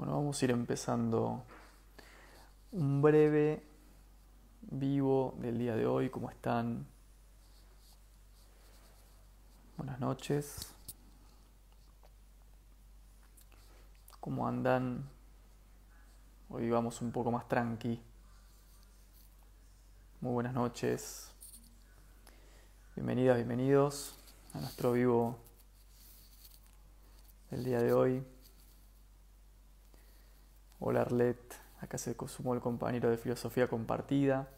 Bueno, vamos a ir empezando un breve vivo del día de hoy. ¿Cómo están? Buenas noches. ¿Cómo andan? Hoy vamos un poco más tranqui. Muy buenas noches. Bienvenidas, bienvenidos a nuestro vivo del día de hoy. Hola Arlet, acá se consumó el compañero de filosofía compartida.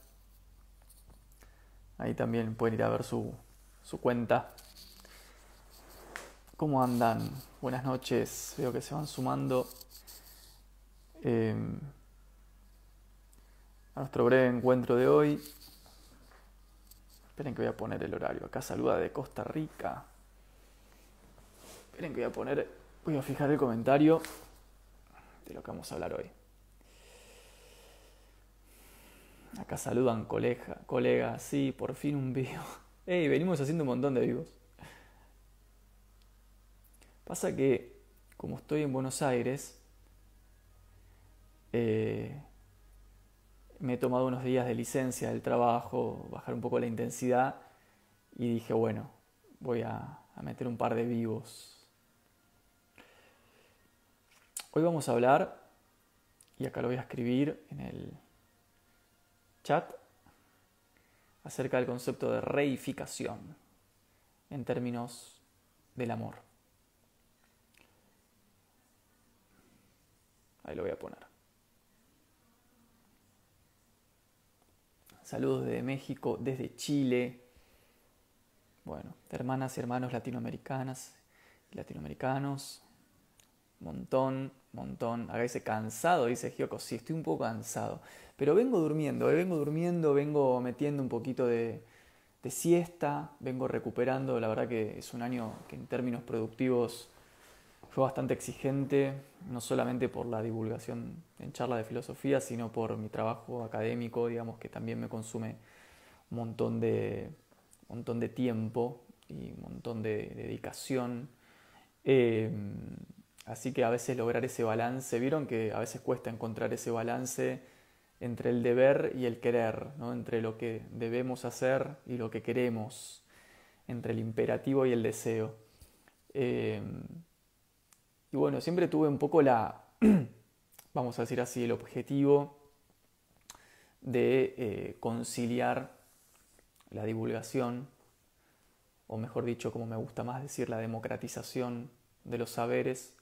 Ahí también pueden ir a ver su, su cuenta. ¿Cómo andan? Buenas noches, veo que se van sumando eh, a nuestro breve encuentro de hoy. Esperen que voy a poner el horario. Acá saluda de Costa Rica. Esperen que voy a poner, voy a fijar el comentario de lo que vamos a hablar hoy. Acá saludan colega, colegas, sí, por fin un vivo. Hey, venimos haciendo un montón de vivos. Pasa que, como estoy en Buenos Aires, eh, me he tomado unos días de licencia del trabajo, bajar un poco la intensidad y dije, bueno, voy a, a meter un par de vivos Hoy vamos a hablar, y acá lo voy a escribir en el chat, acerca del concepto de reificación en términos del amor. Ahí lo voy a poner. Saludos desde México, desde Chile. Bueno, hermanas y hermanos latinoamericanas, latinoamericanos, montón montón. A veces cansado, dice Gioko. Sí, estoy un poco cansado. Pero vengo durmiendo, eh, vengo durmiendo, vengo metiendo un poquito de, de, siesta, vengo recuperando. La verdad que es un año que en términos productivos fue bastante exigente, no solamente por la divulgación en charla de filosofía, sino por mi trabajo académico, digamos, que también me consume un montón de, un montón de tiempo y un montón de dedicación. Eh, Así que a veces lograr ese balance, vieron que a veces cuesta encontrar ese balance entre el deber y el querer, ¿no? entre lo que debemos hacer y lo que queremos, entre el imperativo y el deseo. Em, y bueno, siempre tuve un poco la, vamos a decir así, el objetivo de eh, conciliar la divulgación, o mejor dicho, como me gusta más decir, la democratización de los saberes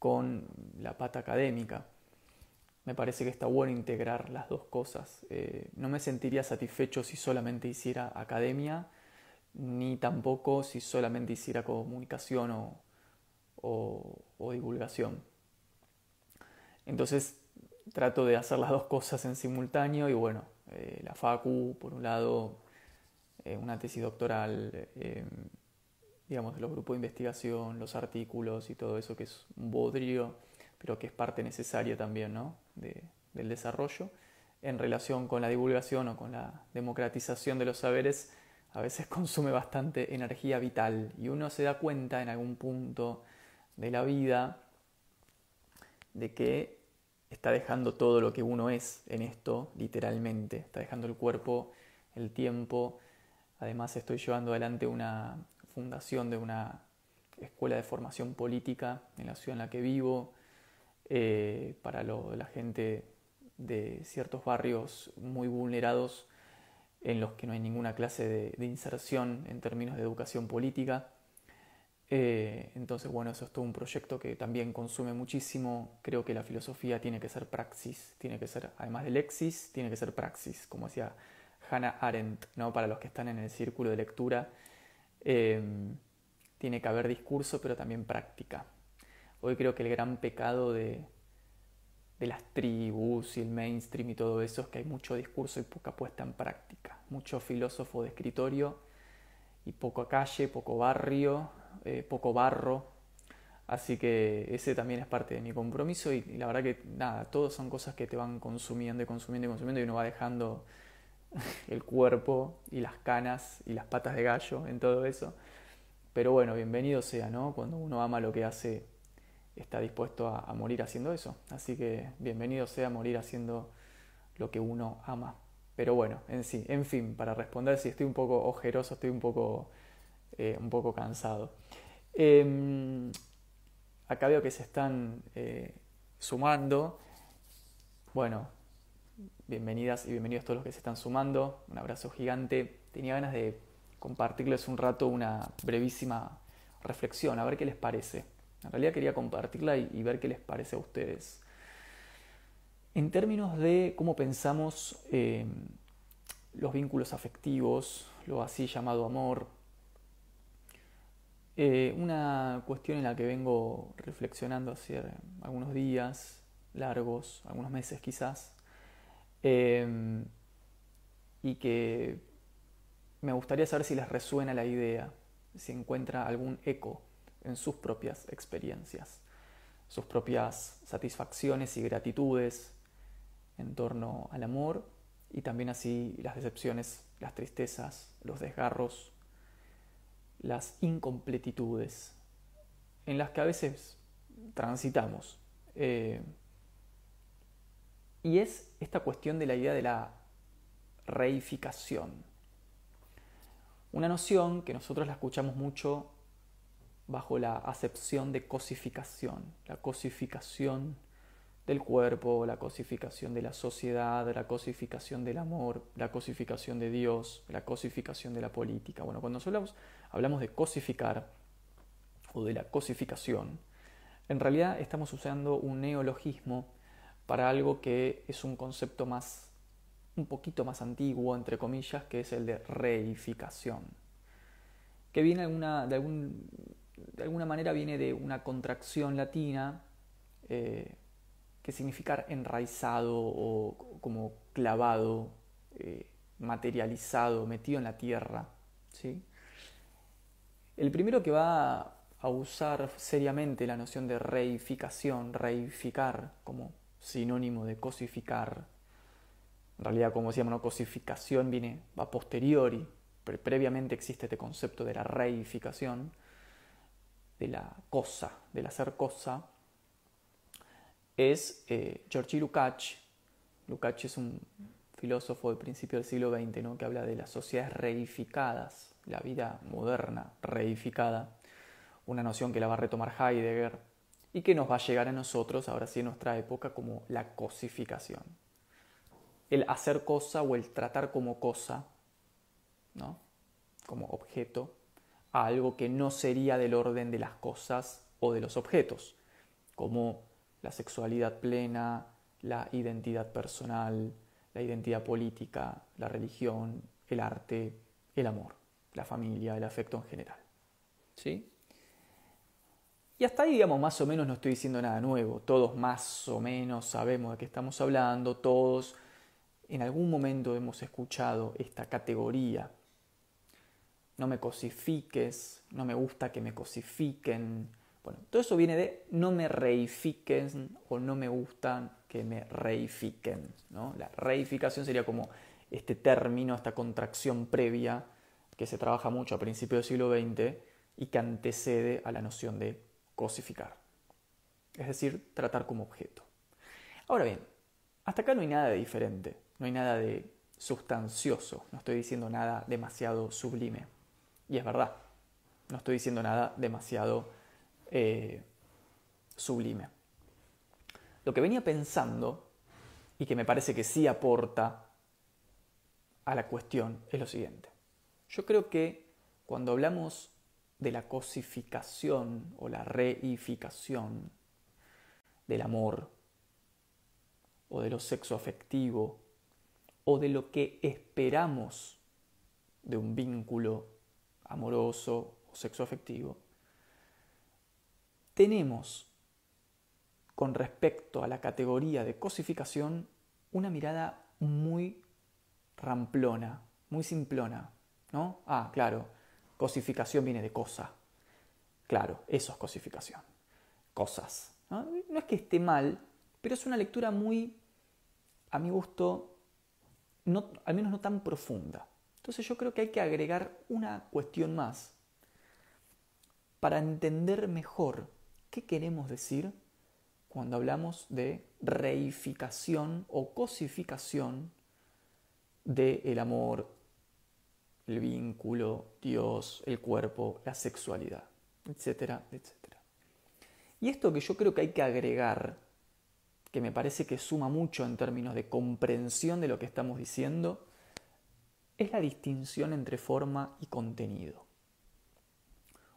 con la pata académica. Me parece que está bueno integrar las dos cosas. Eh, no me sentiría satisfecho si solamente hiciera academia, ni tampoco si solamente hiciera comunicación o, divulgación. Entonces trato de hacer las dos cosas en simultáneo y bueno, eh, la FACU, por un lado, eh, una tesis doctoral digamos, los grupos de investigación, los artículos y todo eso que es un bodrio, pero que es parte necesaria también ¿no? del desarrollo. En relación con la divulgación o con la democratización de los saberes, a veces consume bastante energía vital y uno se da cuenta en algún punto de la vida de que está dejando todo lo que uno es en esto, literalmente, está dejando el cuerpo, el tiempo. Además estoy llevando adelante una, fundación de una escuela de formación política en la ciudad en la que vivo, eh, para la gente de ciertos barrios muy vulnerados en los que no hay ninguna clase de, inserción en términos de educación política. Eh, entonces, bueno, eso es todo un proyecto que también consume muchísimo. Creo que la filosofía tiene que ser praxis, tiene que ser, además de lexis, tiene que ser praxis, como decía Hannah Arendt, ¿no? para los que están en el círculo de lectura Em, tiene que haber discurso, pero también práctica. Hoy creo que el gran pecado de, de las tribus y el mainstream y todo eso es que hay mucho discurso y poca puesta en práctica. Mucho filósofo de escritorio y poco calle, poco barrio, eh, poco barro. Así que ese también es parte de mi compromiso y, la verdad que nada, todos son cosas que te van consumiendo y consumiendo y consumiendo y uno va dejando el cuerpo y las canas y las patas de gallo en todo eso. Pero bueno, bienvenido sea, ¿no? Cuando uno ama lo que hace, está dispuesto a, morir haciendo eso. Así que bienvenido sea morir haciendo lo que uno ama. Pero bueno, en sí, en fin, para responder si estoy un poco ojeroso, estoy un poco, eh, un poco cansado. Em, acá veo que se están eh, sumando. Bueno, bienvenidas y bienvenidos todos los que se están sumando. Un abrazo gigante. Tenía ganas de compartirles un rato una brevísima reflexión, a ver qué les parece. En realidad quería compartirla y, ver qué les parece a ustedes. En términos de cómo pensamos eh, los vínculos afectivos, lo así llamado amor, eh, una cuestión en la que vengo reflexionando hace algunos días, largos, algunos meses quizás, eh, y que me gustaría saber si les resuena la idea, si encuentra algún eco en sus propias experiencias, sus propias satisfacciones y gratitudes en torno al amor y también así las decepciones, las tristezas, los desgarros, las incompletitudes en las que a veces transitamos. Eh, y es esta cuestión de la idea de la reificación. Una noción que nosotros la escuchamos mucho bajo la acepción de cosificación, la cosificación del cuerpo, la cosificación de la sociedad, la cosificación del amor, la cosificación de Dios, la cosificación de la política. Bueno, cuando hablamos, hablamos de cosificar o de la cosificación, en realidad estamos usando un neologismo para algo que es un concepto más, un poquito más antiguo, entre comillas, que es el de reificación, que viene de de alguna manera viene de una contracción latina eh, que significa enraizado o como clavado, eh, materializado, metido en la tierra. ¿sí? El primero que va a usar seriamente la noción de reificación, reificar como sinónimo de cosificar, en realidad como decíamos, ¿no? cosificación viene, va posteriori, pero previamente existe este concepto de la reificación, de la cosa, del hacer cosa, es eh, Georgi Lukács. Lukács es un filósofo del principio del siglo XX ¿no? que habla de las sociedades reificadas, la vida moderna reificada, una noción que la va a retomar Heidegger y que nos va a llegar a nosotros, ahora sí en nuestra época, como la cosificación. El hacer cosa o el tratar como cosa, ¿no? como objeto, algo que no sería del orden de las cosas o de los objetos, como la sexualidad plena, la identidad personal, la identidad política, la religión, el arte, el amor, la familia, el afecto en general. ¿Sí? Y hasta ahí, digamos, más o menos no estoy diciendo nada nuevo. Todos más o menos sabemos de qué estamos hablando, todos en algún momento hemos escuchado esta categoría no me cosifiques, no me gusta que me cosifiquen. Bueno, todo eso viene de no me reifiquen o no me gustan que me reifiquen. ¿no? La reificación sería como este término, esta contracción previa que se trabaja mucho a principios del siglo XX y que antecede a la noción de cosificar. Es decir, tratar como objeto. Ahora bien, hasta acá no hay nada de diferente, no hay nada de sustancioso, no estoy diciendo nada demasiado sublime. Y es verdad, no estoy diciendo nada demasiado eh, sublime. Lo que venía pensando, y que me parece que sí aporta a la cuestión, es lo siguiente. Yo creo que cuando hablamos de la cosificación o la reificación del amor, o de lo sexo afectivo, o de lo que esperamos de un vínculo amoroso o sexo afectivo, tenemos con respecto a la categoría de cosificación una mirada muy ramplona, muy simplona, ¿no? Ah, claro, cosificación viene de cosa. Claro, eso es cosificación. Cosas. ¿no? es que esté mal, pero es una lectura muy, a mi gusto, no, al menos no tan profunda. Entonces yo creo que hay que agregar una cuestión más para entender mejor ¿Qué queremos decir cuando hablamos de reificación o cosificación del amor, el vínculo, Dios, el cuerpo, la sexualidad, etcétera, etcétera? Y esto que yo creo que hay que agregar, que me parece que suma mucho en términos de comprensión de lo que estamos diciendo, es la distinción entre forma y contenido.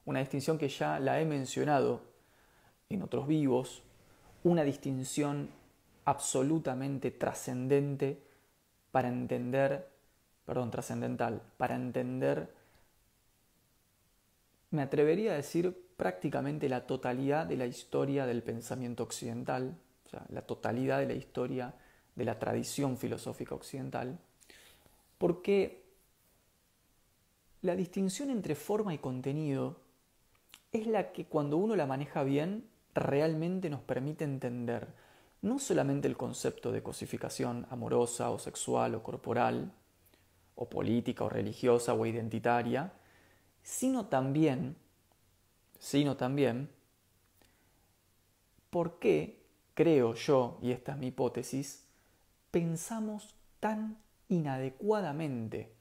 Una distinción que ya la he mencionado en otros vivos, una distinción absolutamente trascendente para entender, perdón, trascendental, para entender, me atrevería a decir prácticamente la totalidad de la historia del pensamiento occidental, o sea, la totalidad de la historia de la tradición filosófica occidental, porque la distinción entre forma y contenido es la que cuando uno la maneja bien realmente nos permite entender no solamente el concepto de cosificación amorosa o sexual o corporal, o política o religiosa o identitaria, sino también, sino también, por qué, creo yo, y esta es mi hipótesis, pensamos tan inadecuadamente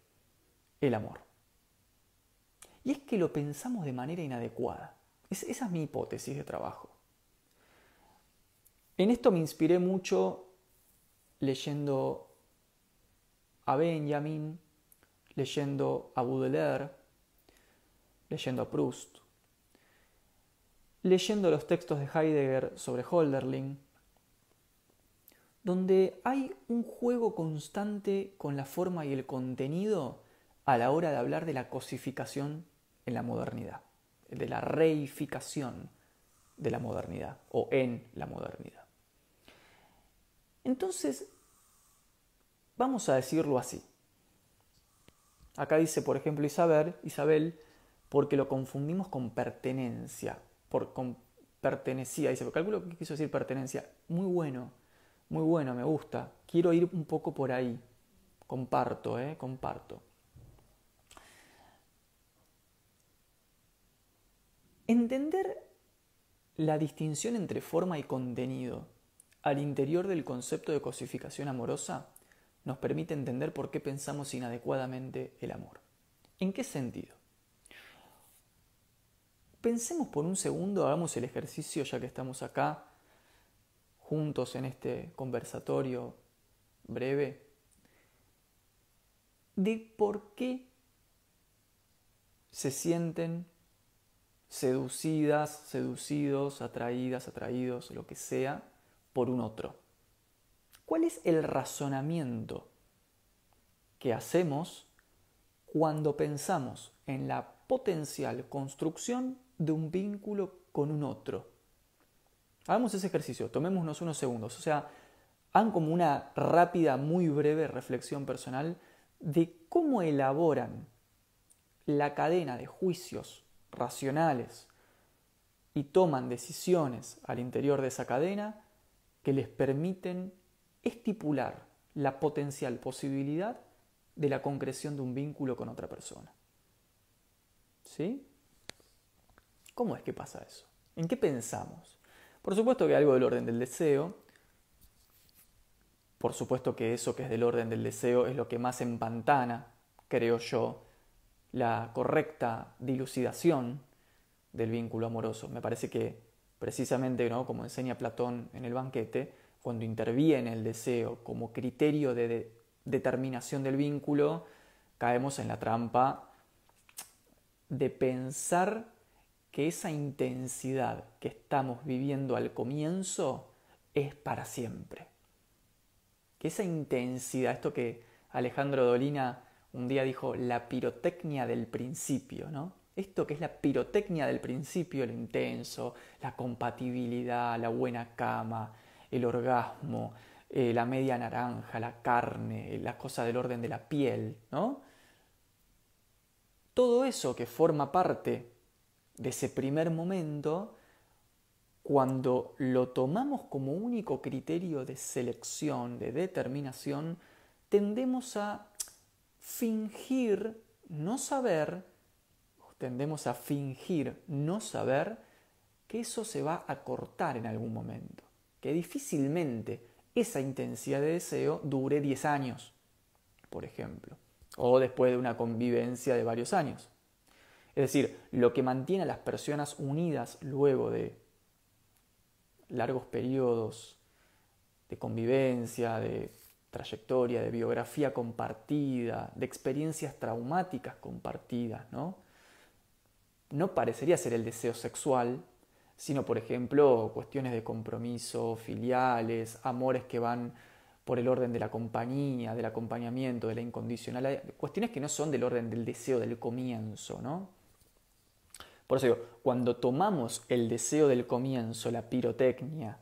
el amor. Y es que lo pensamos de manera inadecuada. esa es mi hipótesis de trabajo. En esto me inspiré mucho leyendo a Benjamin, leyendo a Baudelaire, leyendo a Proust, leyendo los textos de Heidegger sobre Holderlin, donde hay un juego constante con la forma y el contenido a la hora de hablar de la cosificación en la modernidad, de la reificación de la modernidad o en la modernidad. Entonces, vamos a decirlo así. Acá dice, por ejemplo, Isabel, Isabel porque lo confundimos con pertenencia, por, con pertenecía. Dice, calculo que quiso decir pertenencia. Muy bueno, muy bueno, me gusta. Quiero ir un poco por ahí. Comparto, ¿eh? Comparto. Entender la distinción entre forma y contenido al interior del concepto de cosificación amorosa nos permite entender por qué pensamos inadecuadamente el amor. ¿En qué sentido? Pensemos por un segundo, hagamos el ejercicio ya que estamos acá, juntos en este conversatorio breve, de por qué se sienten seducidas, seducidos, atraídas, atraídos, lo que sea, por un otro. ¿Cuál es el razonamiento que hacemos cuando pensamos en la potencial construcción de un vínculo con un otro? Hagamos ese ejercicio, tomémonos unos segundos. O sea, hagan como una rápida, muy breve reflexión personal de cómo elaboran la cadena de juicios racionales y toman decisiones al interior de esa cadena que les permiten estipular la potencial posibilidad de la concreción de un vínculo con otra persona. ¿Sí? ¿Cómo es que pasa eso? ¿En qué pensamos? Por supuesto que algo del orden del deseo. Por supuesto que eso que es del orden del deseo es lo que más empantana, creo yo, la correcta dilucidación del vínculo amoroso. Me parece que precisamente, ¿no? como enseña Platón en el banquete, cuando interviene el deseo como criterio de, determinación del vínculo, caemos en la trampa de pensar que esa intensidad que estamos viviendo al comienzo es para siempre. Que esa intensidad, esto que Alejandro Dolina un día dijo, la pirotecnia del principio, ¿no? Esto que es la pirotecnia del principio, lo intenso, la compatibilidad, la buena cama, el orgasmo, eh, la media naranja, la carne, la cosa del orden de la piel, ¿no? Todo eso que forma parte de ese primer momento, cuando lo tomamos como único criterio de selección, de determinación, tendemos a fingir no saber, tendemos a fingir no saber que eso se va a cortar en algún momento, que difícilmente esa intensidad de deseo dure 10 años, por ejemplo, o después de una convivencia de varios años. Es decir, lo que mantiene a las personas unidas luego de largos periodos de convivencia, de trayectoria, de biografía compartida, de experiencias traumáticas compartidas, ¿no? No parecería ser el deseo sexual, sino, por ejemplo, cuestiones de compromiso, filiales, amores que van por el orden de la compañía, del acompañamiento, de la incondicional, cuestiones que no son del orden del deseo del comienzo, ¿no? Por eso digo, cuando tomamos el deseo del comienzo, la pirotecnia,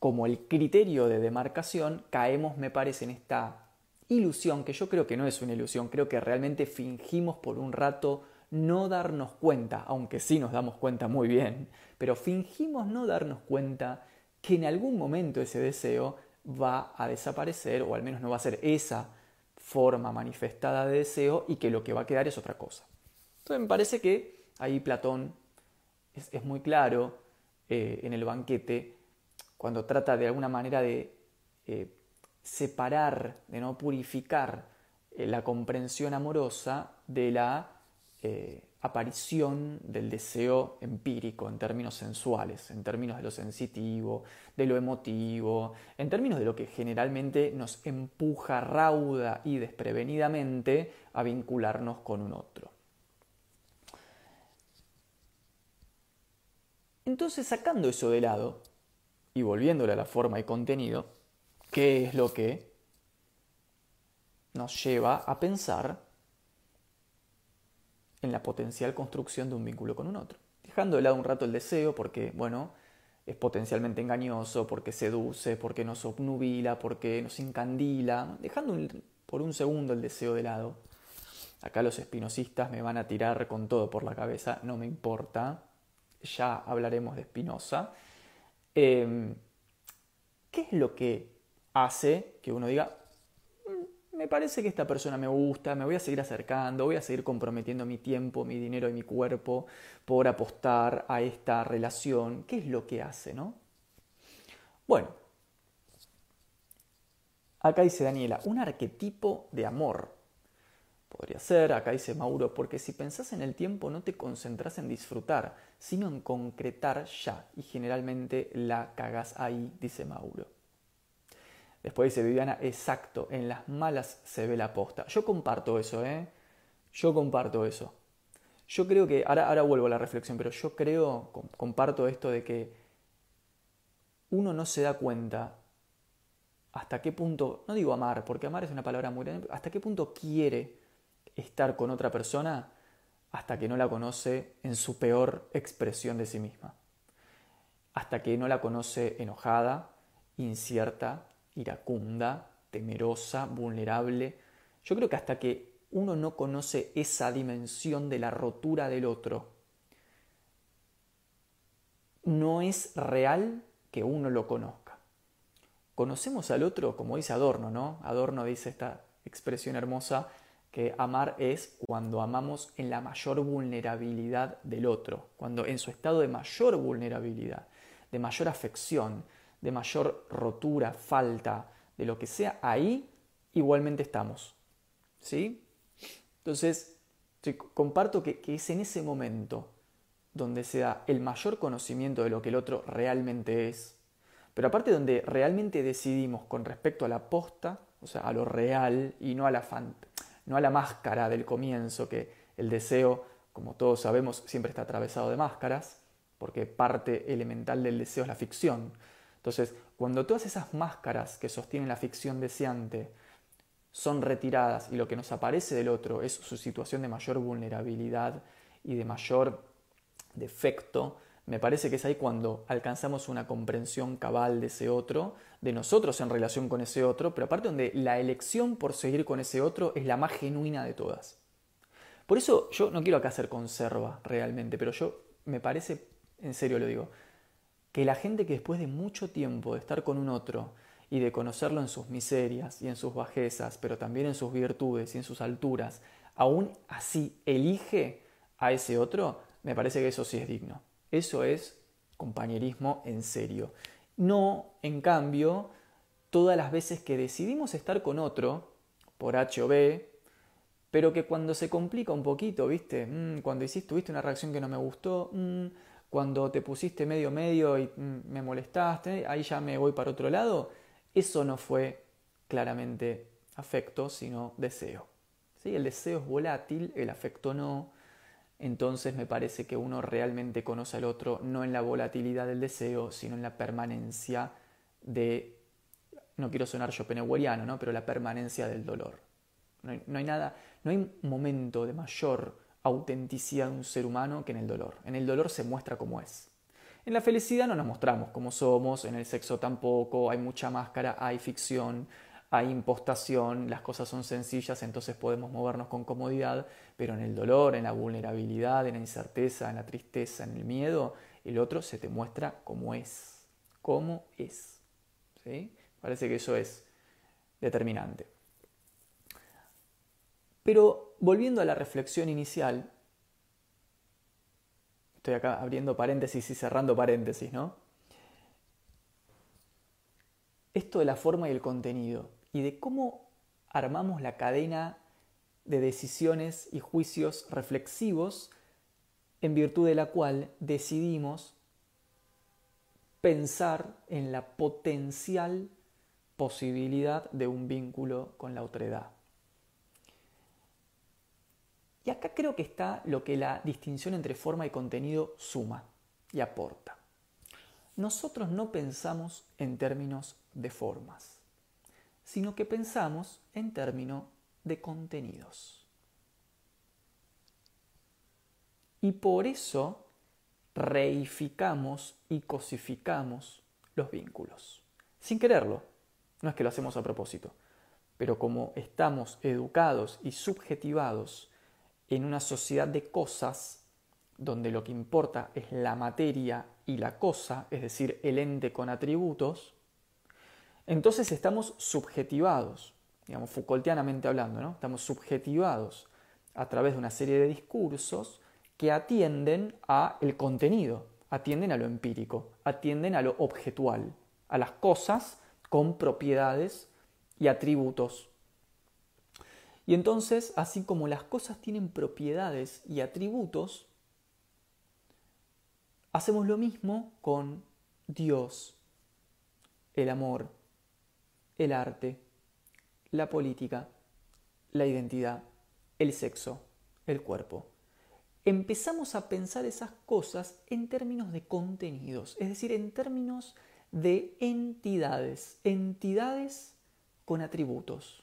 como el criterio de demarcación, caemos, me parece, en esta ilusión, que yo creo que no es una ilusión, creo que realmente fingimos por un rato no darnos cuenta, aunque sí nos damos cuenta muy bien, pero fingimos no darnos cuenta que en algún momento ese deseo va a desaparecer, o al menos no va a ser esa forma manifestada de deseo, y que lo que va a quedar es otra cosa. Entonces me parece que ahí Platón es, muy claro eh, en el banquete cuando trata de alguna manera de eh, separar, de no purificar eh, la comprensión amorosa de la aparición del deseo empírico en términos sensuales, en términos de lo sensitivo, de lo emotivo, en términos de lo que generalmente nos empuja rauda y desprevenidamente a vincularnos con un otro. Entonces, sacando eso de lado y volviéndole a la forma y contenido, ¿qué es lo que nos lleva a pensar en la potencial construcción de un vínculo con un otro? Dejando de lado un rato el deseo, porque, bueno, es potencialmente engañoso, porque seduce, porque nos obnubila, porque nos incandila, dejando por un segundo el deseo de lado. Acá los espinosistas me van a tirar con todo por la cabeza, no me importa, ya hablaremos de Spinoza. Em, ¿Qué es lo que hace que uno diga, me parece que esta persona me gusta, me voy a seguir acercando, voy a seguir comprometiendo mi tiempo, mi dinero y mi cuerpo por apostar a esta relación? ¿Qué es lo que hace, no? Bueno, acá dice Daniela, un arquetipo de amor. Podría ser, acá dice Mauro, porque si pensás en el tiempo no te concentras en disfrutar, sino en concretar ya, y generalmente la cagas ahí, dice Mauro. Después dice Viviana, exacto, en las malas se ve la posta. Yo comparto eso, ¿eh? Yo comparto eso. Yo creo que, ahora, ahora vuelvo a la reflexión, pero yo creo, comparto esto de que uno no se da cuenta hasta qué punto, no digo amar, porque amar es una palabra muy grande, hasta qué punto quiere estar con otra persona hasta que no la conoce en su peor expresión de sí misma, hasta que no la conoce enojada, incierta, iracunda, temerosa, vulnerable. Yo creo que hasta que uno no conoce esa dimensión de la rotura del otro, no es real que uno lo conozca. Conocemos al otro, como dice Adorno, ¿no? Adorno dice esta expresión hermosa, que amar es cuando amamos en la mayor vulnerabilidad del otro, cuando en su estado de mayor vulnerabilidad, de mayor afección, de mayor rotura, falta, de lo que sea, ahí igualmente estamos. ¿Sí? Entonces, comparto que, es en ese momento donde se da el mayor conocimiento de lo que el otro realmente es, pero aparte donde realmente decidimos con respecto a la posta, o sea, a lo real y no a la fantasía no a la máscara del comienzo, que el deseo, como todos sabemos, siempre está atravesado de máscaras, porque parte elemental del deseo es la ficción. Entonces, cuando todas esas máscaras que sostienen la ficción deseante son retiradas y lo que nos aparece del otro es su situación de mayor vulnerabilidad y de mayor defecto, me parece que es ahí cuando alcanzamos una comprensión cabal de ese otro, de nosotros en relación con ese otro, pero aparte donde la elección por seguir con ese otro es la más genuina de todas. Por eso yo no quiero acá hacer conserva realmente, pero yo me parece, en serio lo digo, que la gente que después de mucho tiempo de estar con un otro y de conocerlo en sus miserias y en sus bajezas, pero también en sus virtudes y en sus alturas, aún así elige a ese otro, me parece que eso sí es digno. Eso es compañerismo en serio. No, en cambio, todas las veces que decidimos estar con otro, por H o B, pero que cuando se complica un poquito, ¿viste? Mm, cuando hiciste, tuviste una reacción que no me gustó, mm, cuando te pusiste medio medio y mm, me molestaste, ahí ya me voy para otro lado, eso no fue claramente afecto, sino deseo. ¿Sí? El deseo es volátil, el afecto no. Entonces me parece que uno realmente conoce al otro no en la volatilidad del deseo, sino en la permanencia de, no quiero sonar schopenhaueriano, ¿no? pero la permanencia del dolor. No hay, no hay nada, no hay momento de mayor autenticidad de un ser humano que en el dolor. En el dolor se muestra como es. En la felicidad no nos mostramos como somos, en el sexo tampoco, hay mucha máscara, hay ficción, hay impostación, las cosas son sencillas, entonces podemos movernos con comodidad, pero en el dolor, en la vulnerabilidad, en la incerteza, en la tristeza, en el miedo, el otro se te muestra como es, como es. ¿Sí? Parece que eso es determinante. Pero volviendo a la reflexión inicial, estoy acá abriendo paréntesis y cerrando paréntesis, ¿no? Esto de la forma y el contenido y de cómo armamos la cadena de decisiones y juicios reflexivos en virtud de la cual decidimos pensar en la potencial posibilidad de un vínculo con la otredad. Y acá creo que está lo que la distinción entre forma y contenido suma y aporta. Nosotros no pensamos en términos de formas sino que pensamos en términos de contenidos. Y por eso reificamos y cosificamos los vínculos, sin quererlo. No es que lo hacemos a propósito, pero como estamos educados y subjetivados en una sociedad de cosas, donde lo que importa es la materia y la cosa, es decir, el ente con atributos, entonces estamos subjetivados, digamos, Foucaultianamente hablando, ¿no? Estamos subjetivados a través de una serie de discursos que atienden a el contenido, atienden a lo empírico, atienden a lo objetual, a las cosas con propiedades y atributos. Y entonces, así como las cosas tienen propiedades y atributos, hacemos lo mismo con Dios, el amor, el arte, la política, la identidad, el sexo, el cuerpo. Empezamos a pensar esas cosas en términos de contenidos, es decir, en términos de entidades, entidades con atributos.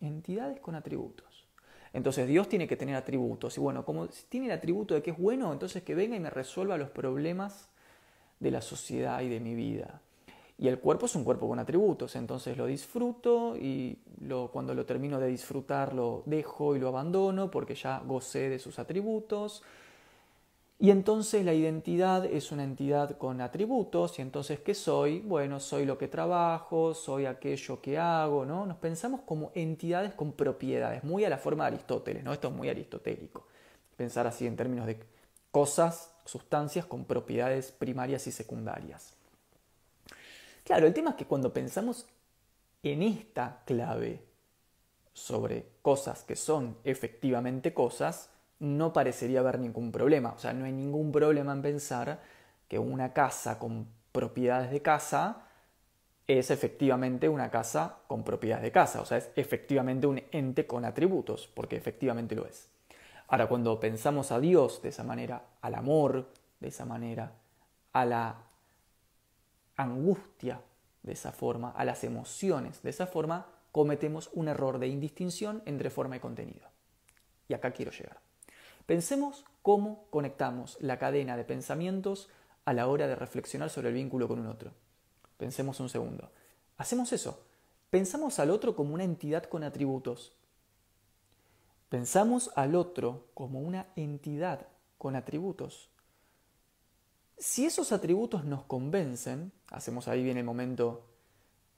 Entidades con atributos. Entonces Dios tiene que tener atributos. Y bueno, como tiene el atributo de que es bueno, entonces que venga y me resuelva los problemas de la sociedad y de mi vida. Y el cuerpo es un cuerpo con atributos, entonces lo disfruto y cuando lo termino de disfrutar lo dejo y lo abandono porque ya gocé de sus atributos. Y entonces la identidad es una entidad con atributos y entonces ¿qué soy? Bueno, soy lo que trabajo, soy aquello que hago, ¿no? Nos pensamos como entidades con propiedades, muy a la forma de Aristóteles, ¿no? Esto es muy aristotélico. Pensar así en términos de cosas, sustancias con propiedades primarias y secundarias. Claro, el tema es que cuando pensamos en esta clave sobre cosas que son efectivamente cosas, no parecería haber ningún problema. O sea, no hay ningún problema en pensar que una casa con propiedades de casa es efectivamente una casa con propiedades de casa. O sea, es efectivamente un ente con atributos, porque efectivamente lo es. Ahora, cuando pensamos a Dios de esa manera, al amor de esa manera, a la angustia de esa forma, a las emociones de esa forma, cometemos un error de indistinción entre forma y contenido. Y acá quiero llegar. Pensemos cómo conectamos la cadena de pensamientos a la hora de reflexionar sobre el vínculo con un otro. Pensemos un segundo. Hacemos eso. Pensamos al otro como una entidad con atributos. Pensamos al otro como una entidad con atributos. Si esos atributos nos convencen, hacemos ahí bien el momento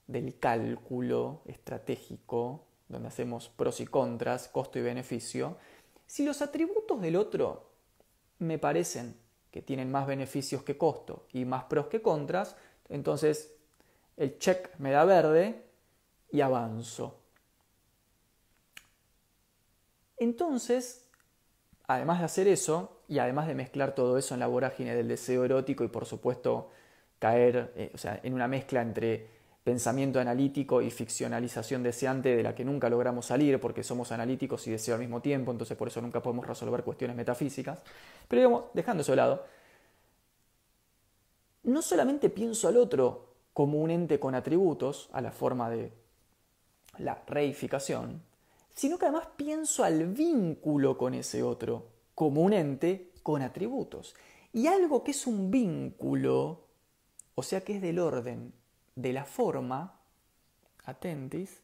del cálculo estratégico, donde hacemos pros y contras, costo y beneficio, si los atributos del otro me parecen que tienen más beneficios que costo y más pros que contras, entonces el check me da verde y avanzo. Entonces, además de hacer eso, y además de mezclar todo eso en la vorágine del deseo erótico y por supuesto caer eh, o sea, en una mezcla entre pensamiento analítico y ficcionalización deseante de la que nunca logramos salir porque somos analíticos y deseo al mismo tiempo, entonces por eso nunca podemos resolver cuestiones metafísicas. Pero digamos, dejando eso de lado, no solamente pienso al otro como un ente con atributos, a la forma de la reificación, sino que además pienso al vínculo con ese otro como un ente con atributos. Y algo que es un vínculo, o sea que es del orden de la forma, atentis,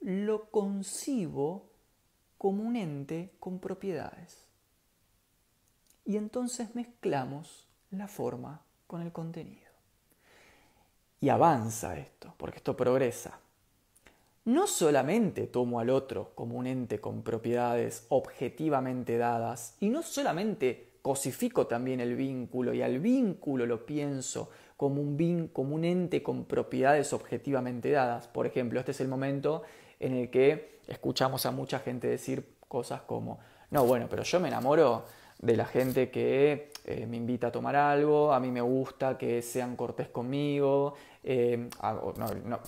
lo concibo como un ente con propiedades. Y entonces mezclamos la forma con el contenido. Y avanza esto, porque esto progresa. No solamente tomo al otro como un ente con propiedades objetivamente dadas, y no solamente cosifico también el vínculo y al vínculo lo pienso como un, como un ente con propiedades objetivamente dadas. Por ejemplo, este es el momento en el que escuchamos a mucha gente decir cosas como, no, bueno, pero yo me enamoro de la gente que eh, me invita a tomar algo, a mí me gusta que sean cortés conmigo, eh,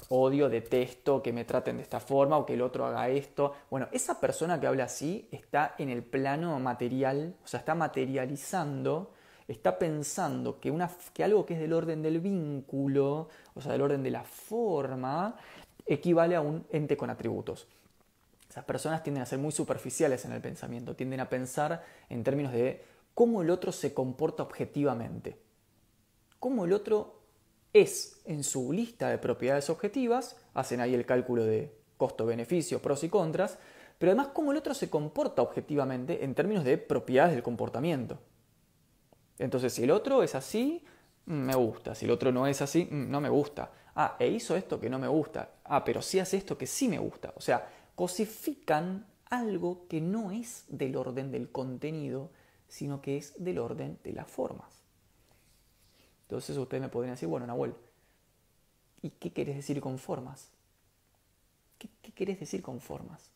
odio, detesto que me traten de esta forma o que el otro haga esto. Bueno, esa persona que habla así está en el plano material, o sea, está materializando está pensando que, que algo que es del orden del vínculo, o sea, del orden de la forma, equivale a un ente con atributos. Esas personas tienden a ser muy superficiales en el pensamiento, tienden a pensar en términos de cómo el otro se comporta objetivamente, cómo el otro es en su lista de propiedades objetivas, hacen ahí el cálculo de costo-beneficio, pros y contras, pero además cómo el otro se comporta objetivamente en términos de propiedades del comportamiento. Entonces, si el otro es así, mm, me gusta. Si el otro no es así, mm, no me gusta. Ah, e hizo esto que no me gusta. Ah, pero sí hace esto que sí me gusta. O sea, cosifican algo que no es del orden del contenido, sino que es del orden de las formas. Entonces ustedes me podrían decir, bueno, Nahuel, ¿y qué quieres decir con formas? ¿Qué, qué quieres decir con formas?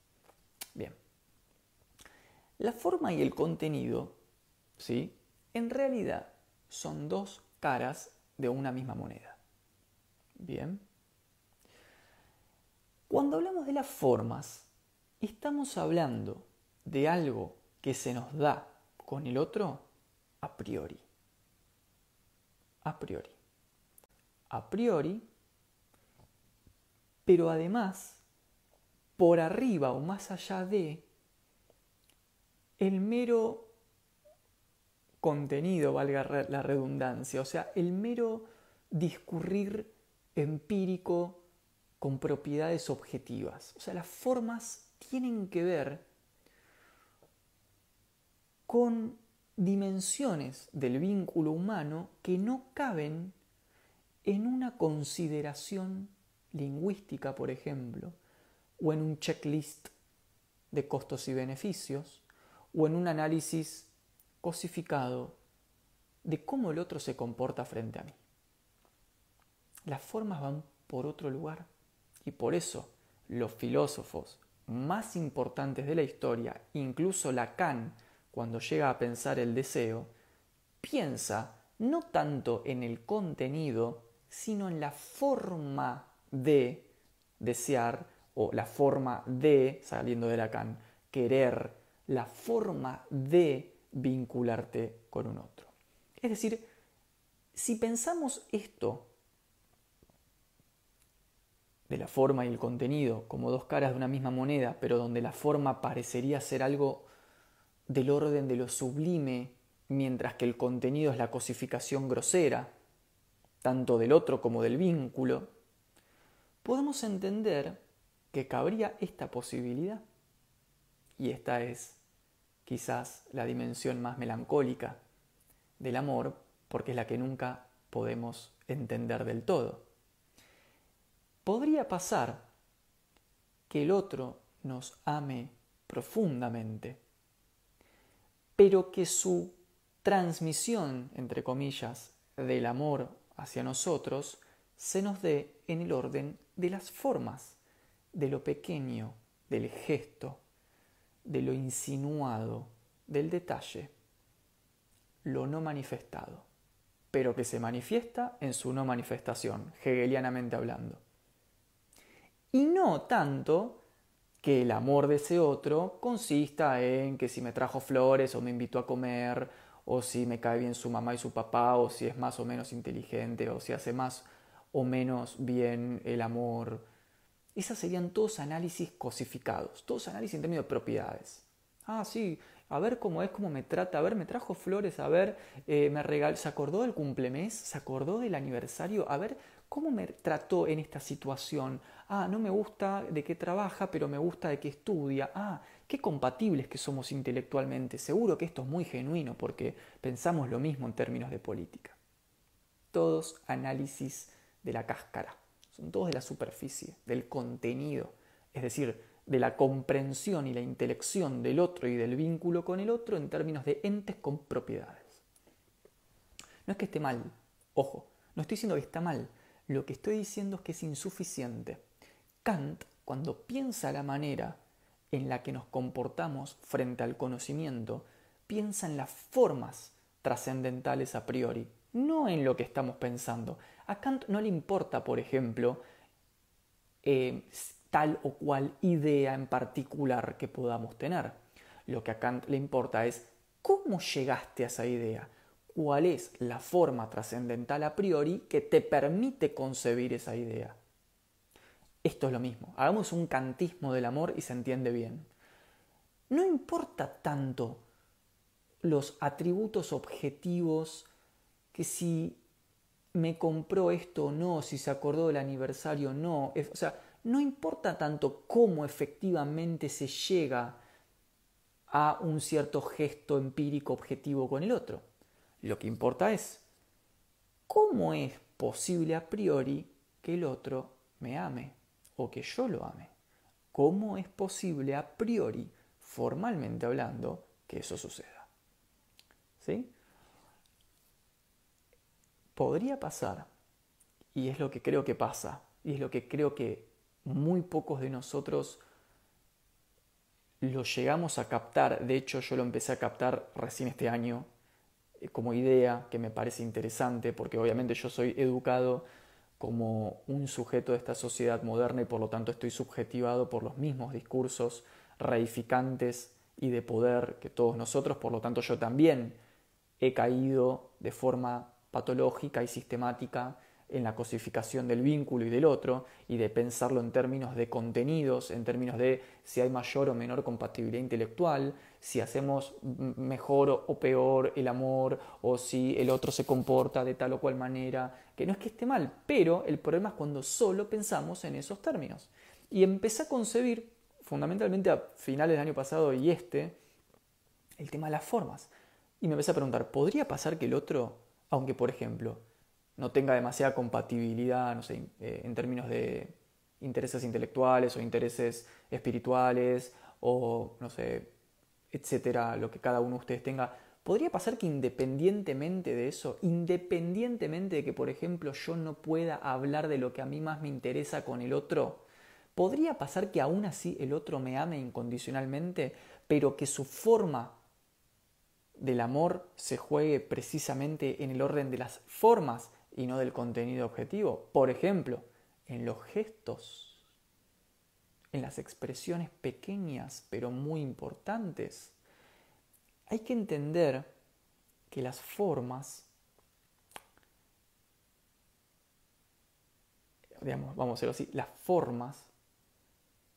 Bien. La forma y el contenido, ¿sí? en realidad son dos caras de una misma moneda. Bien. Cuando hablamos de las formas, estamos hablando de algo que se nos da con el otro a priori. A priori. A priori, pero además, por arriba o más allá de el mero contenido, valga la redundancia, o sea, el mero discurrir empírico con propiedades objetivas. O sea, las formas tienen que ver con dimensiones del vínculo humano que no caben en una consideración lingüística, por ejemplo, o en un checklist de costos y beneficios, o en un análisis cosificado de cómo el otro se comporta frente a mí. Las formas van por otro lugar y por eso los filósofos más importantes de la historia, incluso Lacan, cuando llega a pensar el deseo, piensa no tanto en el contenido, sino en la forma de desear o la forma de, saliendo de Lacan, querer, la forma de vincularte con un otro. Es decir, si pensamos esto de la forma y el contenido como dos caras de una misma moneda, pero donde la forma parecería ser algo del orden de lo sublime, mientras que el contenido es la cosificación grosera, tanto del otro como del vínculo, podemos entender que cabría esta posibilidad. Y esta es quizás la dimensión más melancólica del amor, porque es la que nunca podemos entender del todo. Podría pasar que el otro nos ame profundamente, pero que su transmisión, entre comillas, del amor hacia nosotros se nos dé en el orden de las formas, de lo pequeño, del gesto, de lo insinuado, del detalle, lo no manifestado, pero que se manifiesta en su no manifestación, hegelianamente hablando. Y no tanto que el amor de ese otro consista en que si me trajo flores o me invitó a comer, o si me cae bien su mamá y su papá, o si es más o menos inteligente, o si hace más o menos bien el amor. Esas serían todos análisis cosificados, todos análisis en términos de propiedades. Ah, sí, a ver cómo es, cómo me trata, a ver, me trajo flores, a ver, eh, me regaló, se acordó del cumplemes, se acordó del aniversario, a ver cómo me trató en esta situación. Ah, no me gusta de qué trabaja, pero me gusta de qué estudia. Ah, qué compatibles que somos intelectualmente. Seguro que esto es muy genuino porque pensamos lo mismo en términos de política. Todos análisis de la cáscara, son todos de la superficie, del contenido, es decir, de la comprensión y la intelección del otro y del vínculo con el otro en términos de entes con propiedades. No es que esté mal, ojo, no estoy diciendo que está mal, lo que estoy diciendo es que es insuficiente. Kant, cuando piensa la manera en la que nos comportamos frente al conocimiento, piensa en las formas trascendentales a priori, no en lo que estamos pensando. A Kant no le importa, por ejemplo, eh, tal o cual idea en particular que podamos tener. Lo que a Kant le importa es cómo llegaste a esa idea, cuál es la forma trascendental a priori que te permite concebir esa idea. Esto es lo mismo, hagamos un cantismo del amor y se entiende bien. No importa tanto los atributos objetivos que si me compró esto o no, si se acordó del aniversario o no. o sea, no importa tanto cómo efectivamente se llega a un cierto gesto empírico objetivo con el otro. Lo que importa es cómo es posible a priori que el otro me ame o que yo lo ame. ¿Cómo es posible a priori, formalmente hablando, que eso suceda? ¿Sí? podría pasar, y es lo que creo que pasa, y es lo que creo que muy pocos de nosotros lo llegamos a captar, de hecho yo lo empecé a captar recién este año eh, como idea que me parece interesante, porque obviamente yo soy educado como un sujeto de esta sociedad moderna y por lo tanto estoy subjetivado por los mismos discursos reificantes y de poder que todos nosotros, por lo tanto yo también he caído de forma patológica y sistemática en la cosificación del vínculo y del otro y de pensarlo en términos de contenidos, en términos de si hay mayor o menor compatibilidad intelectual, si hacemos mejor o peor el amor o si el otro se comporta de tal o cual manera, que no es que esté mal, pero el problema es cuando solo pensamos en esos términos. Y empecé a concebir, fundamentalmente a finales del año pasado y este, el tema de las formas. Y me empecé a preguntar, ¿podría pasar que el otro aunque por ejemplo no tenga demasiada compatibilidad, no sé, eh, en términos de intereses intelectuales o intereses espirituales o no sé, etcétera, lo que cada uno de ustedes tenga, podría pasar que independientemente de eso, independientemente de que por ejemplo yo no pueda hablar de lo que a mí más me interesa con el otro, podría pasar que aún así el otro me ame incondicionalmente, pero que su forma del amor se juegue precisamente en el orden de las formas y no del contenido objetivo. Por ejemplo, en los gestos, en las expresiones pequeñas pero muy importantes. Hay que entender que las formas, digamos, vamos a decirlo así, las formas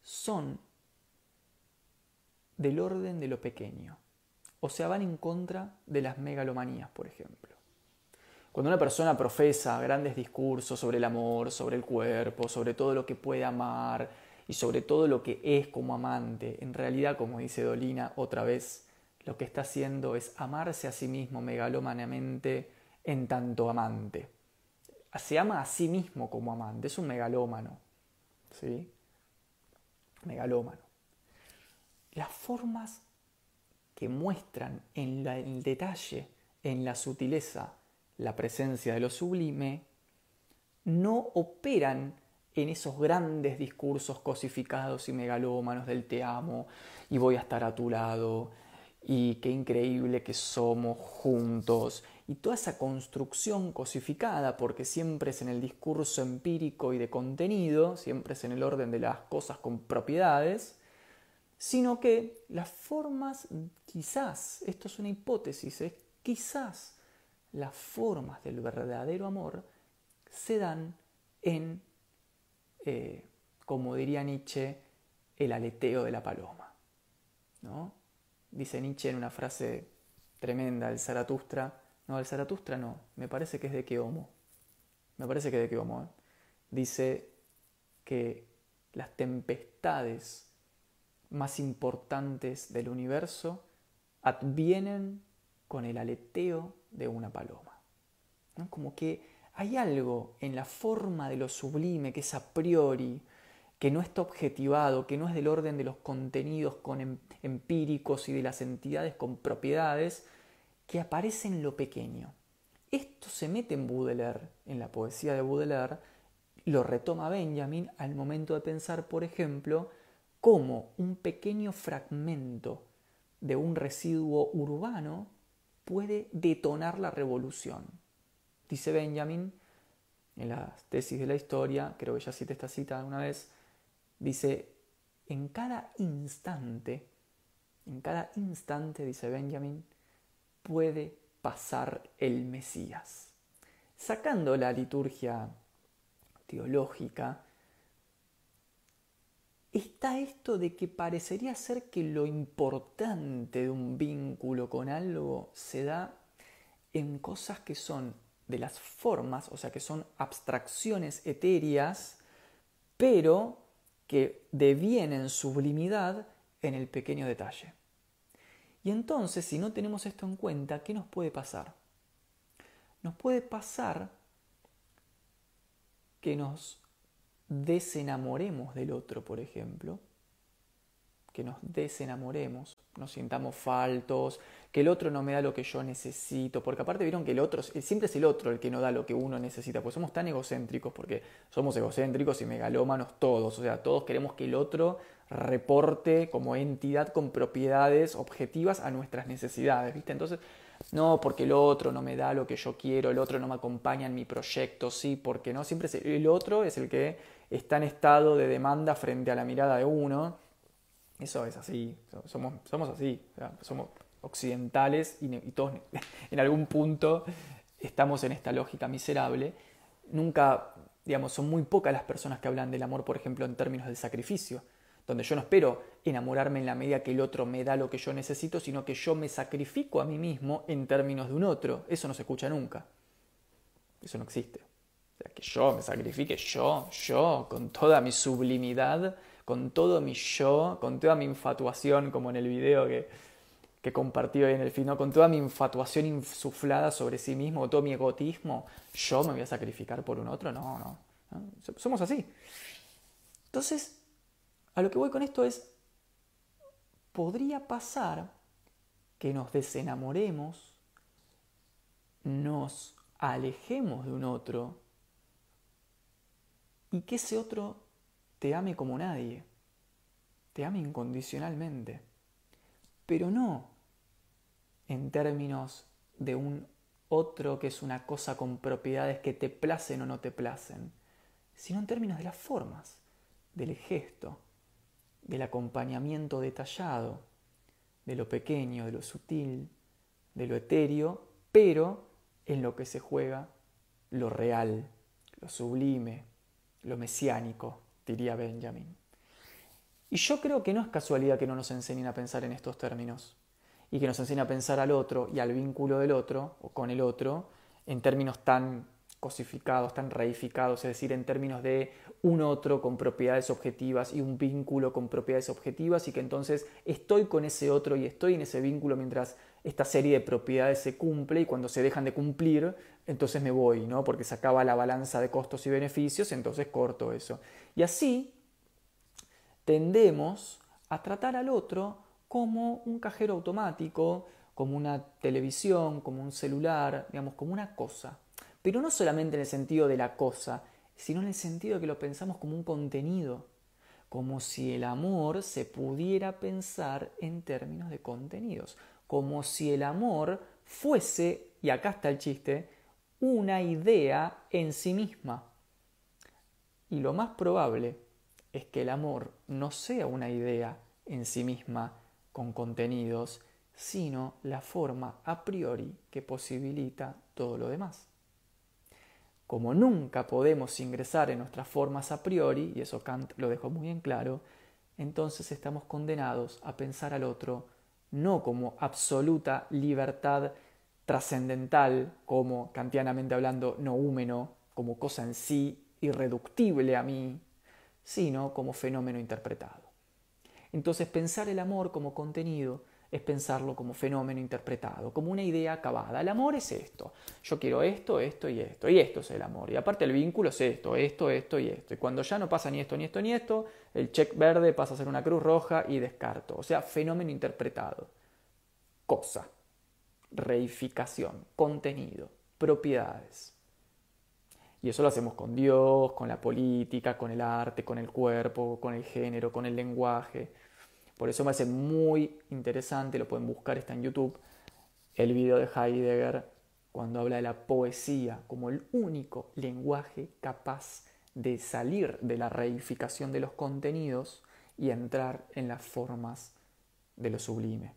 son del orden de lo pequeño o sea, van en contra de las megalomanías, por ejemplo. Cuando una persona profesa grandes discursos sobre el amor, sobre el cuerpo, sobre todo lo que puede amar y sobre todo lo que es como amante, en realidad, como dice Dolina otra vez, lo que está haciendo es amarse a sí mismo megalomanamente en tanto amante. Se ama a sí mismo como amante, es un megalómano. ¿Sí? Megalómano. Las formas que muestran en, el detalle en la sutileza la presencia de lo sublime, no operan en esos grandes discursos cosificados y megalómanos del te amo y voy a estar a tu lado y qué increíble que somos juntos y toda esa construcción cosificada, porque siempre es en el discurso empírico y de contenido, siempre es en el orden de las cosas con propiedades, sino que las formas, quizás, esto es una hipótesis, ¿eh? quizás las formas del verdadero amor se dan en, eh, como diría Nietzsche, el aleteo de la paloma. ¿no? Dice Nietzsche en una frase tremenda, el Zaratustra, no, el Zaratustra no, me parece que es de Keomo, me parece que es de Keomo, ¿eh? dice que las tempestades más importantes del universo advienen con el aleteo de una paloma. Como que hay algo en la forma de lo sublime que es a priori, que no está objetivado, que no es del orden de los contenidos con em, empíricos y de las entidades con propiedades, que aparece en lo pequeño. Esto se mete en Baudelaire, en la poesía de Baudelaire, lo retoma Benjamin al momento de pensar, por ejemplo, cómo un pequeño fragmento de un residuo urbano puede detonar la revolución. Dice Benjamin, en la tesis de la historia, creo que ya cité esta cita una vez, dice, en cada instante, en cada instante, dice Benjamin, puede pasar el Mesías. Sacando la liturgia teológica, está esto de que parecería ser que lo importante de un vínculo con algo se da en cosas que son de las formas, o sea, que son abstracciones etéreas, pero que devienen sublimidad en el pequeño detalle. Y entonces, si no tenemos esto en cuenta, ¿qué nos puede pasar? Nos puede pasar que nos desenamoremos del otro, por ejemplo, que nos desenamoremos, nos sintamos faltos, que el otro no me da lo que yo necesito, porque aparte vieron que el otro, siempre es el otro el que no da lo que uno necesita, pues somos tan egocéntricos, porque somos egocéntricos y megalómanos todos, o sea, todos queremos que el otro reporte como entidad con propiedades objetivas a nuestras necesidades, ¿viste? Entonces, no, porque el otro no me da lo que yo quiero, el otro no me acompaña en mi proyecto, sí, porque no, siempre el otro es el que está en estado de demanda frente a la mirada de uno, eso es así, somos, somos así, somos occidentales y, todos en algún punto estamos en esta lógica miserable. Nunca, digamos, son muy pocas las personas que hablan del amor, por ejemplo, en términos de sacrificio, donde yo no espero enamorarme en la medida que el otro me da lo que yo necesito, sino que yo me sacrifico a mí mismo en términos de un otro. Eso no se escucha nunca. Eso no existe. O sea, que yo me sacrifique, yo, yo, con toda mi sublimidad con todo mi yo, con toda mi infatuación, como en el video que, que compartí hoy en el final, con toda mi infatuación insuflada sobre sí mismo, todo mi egotismo, yo me voy a sacrificar por un otro, no, no, somos así. Entonces, a lo que voy con esto es, podría pasar que nos desenamoremos, nos alejemos de un otro y que ese otro te ame como nadie, te ame incondicionalmente, pero no en términos de un otro que es una cosa con propiedades que te placen o no te placen, sino en términos de las formas, del gesto, del acompañamiento detallado, de lo pequeño, de lo sutil, de lo etéreo, pero en lo que se juega lo real, lo sublime, lo mesiánico, diría Benjamin. Y yo creo que no es casualidad que no nos enseñen a pensar en estos términos y que nos enseñen a pensar al otro y al vínculo del otro o con el otro en términos tan cosificados, tan reificados, es decir, en términos de un otro con propiedades objetivas y un vínculo con propiedades objetivas y que entonces estoy con ese otro y estoy en ese vínculo mientras esta serie de propiedades se cumple y cuando se dejan de cumplir, entonces me voy, ¿no? Porque se acaba la balanza de costos y beneficios, entonces corto eso. Y así tendemos a tratar al otro como un cajero automático, como una televisión, como un celular, digamos, como una cosa. Pero no solamente en el sentido de la cosa, sino en el sentido de que lo pensamos como un contenido, como si el amor se pudiera pensar en términos de contenidos, como si el amor fuese, y acá está el chiste, una idea en sí misma. Y lo más probable es que el amor no sea una idea en sí misma con contenidos, sino la forma a priori que posibilita todo lo demás. Como nunca podemos ingresar en nuestras formas a priori, y eso Kant lo dejó muy en claro, entonces estamos condenados a pensar al otro no como absoluta libertad trascendental, como kantianamente hablando noúmeno, como cosa en sí irreductible a mí, sino como fenómeno interpretado. Entonces pensar el amor como contenido es pensarlo como fenómeno interpretado, como una idea acabada. El amor es esto. Yo quiero esto, esto y esto. Y esto es el amor. Y aparte el vínculo es esto, esto, esto y esto. Y cuando ya no pasa ni esto, ni esto, ni esto, el check verde pasa a ser una cruz roja y descarto. O sea, fenómeno interpretado. Cosa. Reificación. Contenido. Propiedades. Y eso lo hacemos con Dios, con la política, con el arte, con el cuerpo, con el género, con el lenguaje por eso me hace muy interesante, lo pueden buscar, está en YouTube, el video de Heidegger cuando habla de la poesía como el único lenguaje capaz de salir de la reificación de los contenidos y entrar en las formas de lo sublime.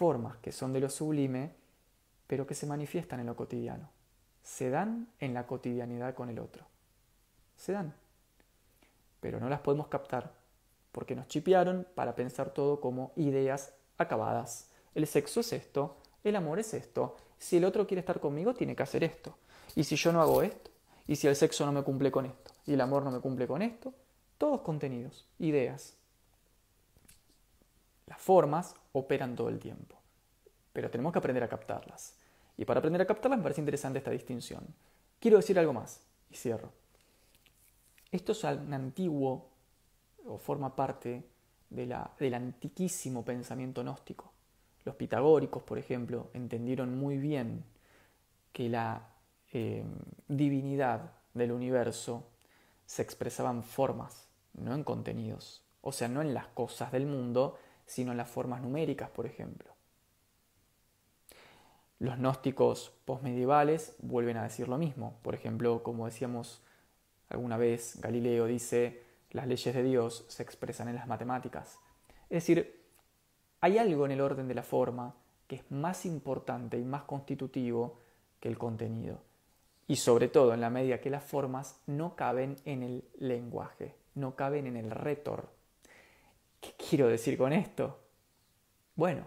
Formas que son de lo sublime, pero que se manifiestan en lo cotidiano. Se dan en la cotidianidad con el otro. Se dan. Pero no las podemos captar porque nos chipearon para pensar todo como ideas acabadas. El sexo es esto, el amor es esto, si el otro quiere estar conmigo tiene que hacer esto, y si yo no hago esto, y si el sexo no me cumple con esto, y el amor no me cumple con esto, todos contenidos, ideas. Las formas operan todo el tiempo, pero tenemos que aprender a captarlas. Y para aprender a captarlas me parece interesante esta distinción. Quiero decir algo más, y cierro. Esto es un antiguo o forma parte del antiquísimo pensamiento gnóstico. Los pitagóricos, por ejemplo, entendieron muy bien que la eh, divinidad del universo se expresaba en formas, no en contenidos. O sea, no en las cosas del mundo, sino en las formas numéricas, por ejemplo. Los gnósticos postmedievales vuelven a decir lo mismo. Por ejemplo, como decíamos alguna vez, Galileo dice, las leyes de Dios se expresan en las matemáticas. Es decir, hay algo en el orden de la forma que es más importante y más constitutivo que el contenido. Y sobre todo en la medida que las formas no caben en el lenguaje, no caben en el retor. ¿Qué quiero decir con esto? Bueno,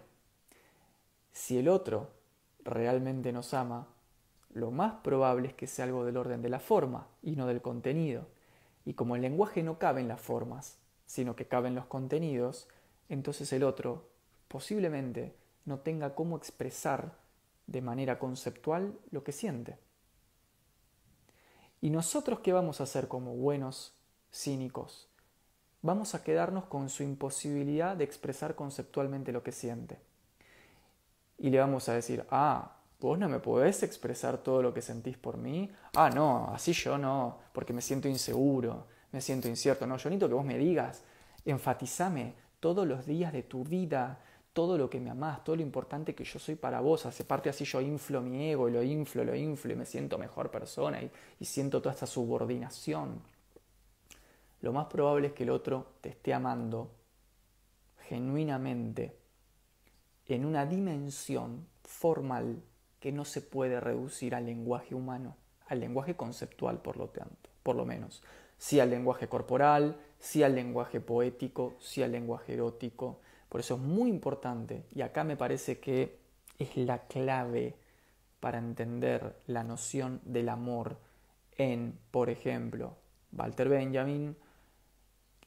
si el otro realmente nos ama, lo más probable es que sea algo del orden de la forma y no del contenido. Y como el lenguaje no cabe en las formas, sino que cabe en los contenidos, entonces el otro posiblemente no tenga cómo expresar de manera conceptual lo que siente. ¿Y nosotros qué vamos a hacer como buenos cínicos? Vamos a quedarnos con su imposibilidad de expresar conceptualmente lo que siente. Y le vamos a decir, ah, ¿Vos no me podés expresar todo lo que sentís por mí? Ah, no, así yo no, porque me siento inseguro, me siento incierto. No, yo necesito que vos me digas, enfatizame todos los días de tu vida, todo lo que me amás, todo lo importante que yo soy para vos. Hace parte así yo inflo mi ego, lo inflo, lo inflo y me siento mejor persona y, y siento toda esta subordinación. Lo más probable es que el otro te esté amando genuinamente en una dimensión formal que no se puede reducir al lenguaje humano, al lenguaje conceptual por lo tanto, por lo menos. Sí al lenguaje corporal, sí al lenguaje poético, sí al lenguaje erótico. Por eso es muy importante, y acá me parece que es la clave para entender la noción del amor en, por ejemplo, Walter Benjamin,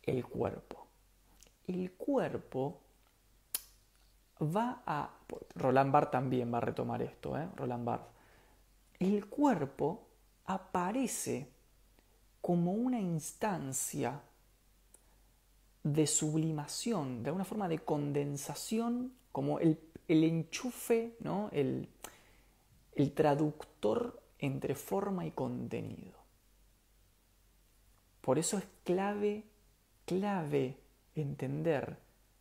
el cuerpo. El cuerpo va a... Roland Barthes también va a retomar esto, ¿eh? Roland Barthes. El cuerpo aparece como una instancia de sublimación, de alguna forma de condensación, como el, enchufe, ¿no? el traductor entre forma y contenido. Por eso es clave, clave entender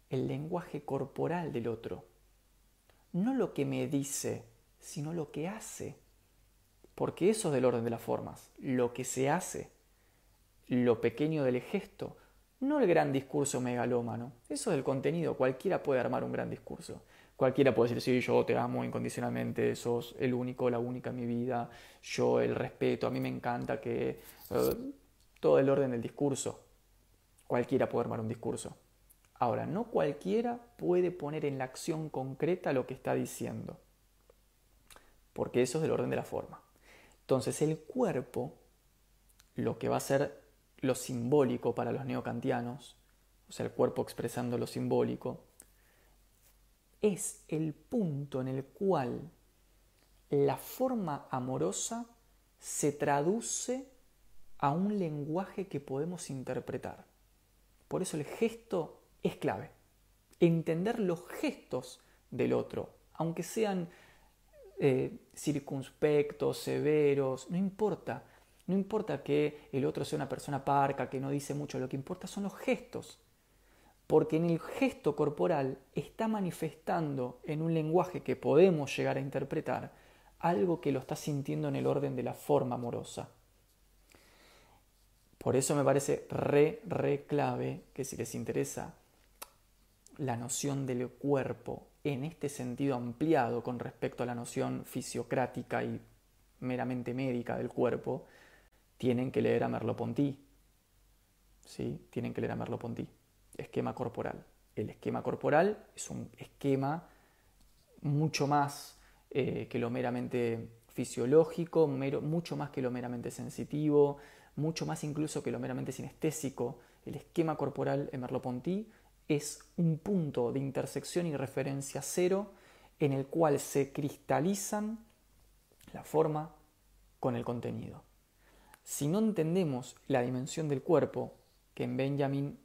el lenguaje corporal del otro. No lo que me dice, sino lo que hace. Porque eso es del orden de las formas, lo que se hace, lo pequeño del gesto, no el gran discurso megalómano. Eso es el contenido, cualquiera puede armar un gran discurso. Cualquiera puede decir, sí, yo te amo incondicionalmente, sos el único, la única en mi vida, yo el respeto, a mí me encanta que... Eh, todo el orden del discurso. Cualquiera puede armar un discurso. Ahora, no cualquiera puede poner en la acción concreta lo que está diciendo, porque eso es del orden de la forma. Entonces, el cuerpo, lo que va a ser lo simbólico para los neocantianos, o sea, el cuerpo expresando lo simbólico, es el punto en el cual la forma amorosa se traduce a un lenguaje que podemos interpretar. Por eso el gesto es clave. Entender los gestos del otro, aunque sean eh, circunspectos, severos, no importa. No importa que el otro sea una persona parca, que no dice mucho, lo que importa son los gestos. Porque en el gesto corporal está manifestando en un lenguaje que podemos llegar a interpretar algo que lo está sintiendo en el orden de la forma amorosa. Por eso me parece re, re clave que si les interesa la noción del cuerpo en este sentido ampliado con respecto a la noción fisiocrática y meramente médica del cuerpo, tienen que leer a Merleau-Ponty. ¿Sí? Tienen que leer a Merleau-Ponty. Esquema corporal. El esquema corporal es un esquema mucho más eh, que lo meramente fisiológico, mucho más que lo meramente sensitivo, mucho más incluso que lo meramente sinestésico, el esquema corporal en Merleau-Ponty es un punto de intersección y referencia cero en el cual se cristalizan la forma con el contenido. Si no entendemos la dimensión del cuerpo, que en Benjamin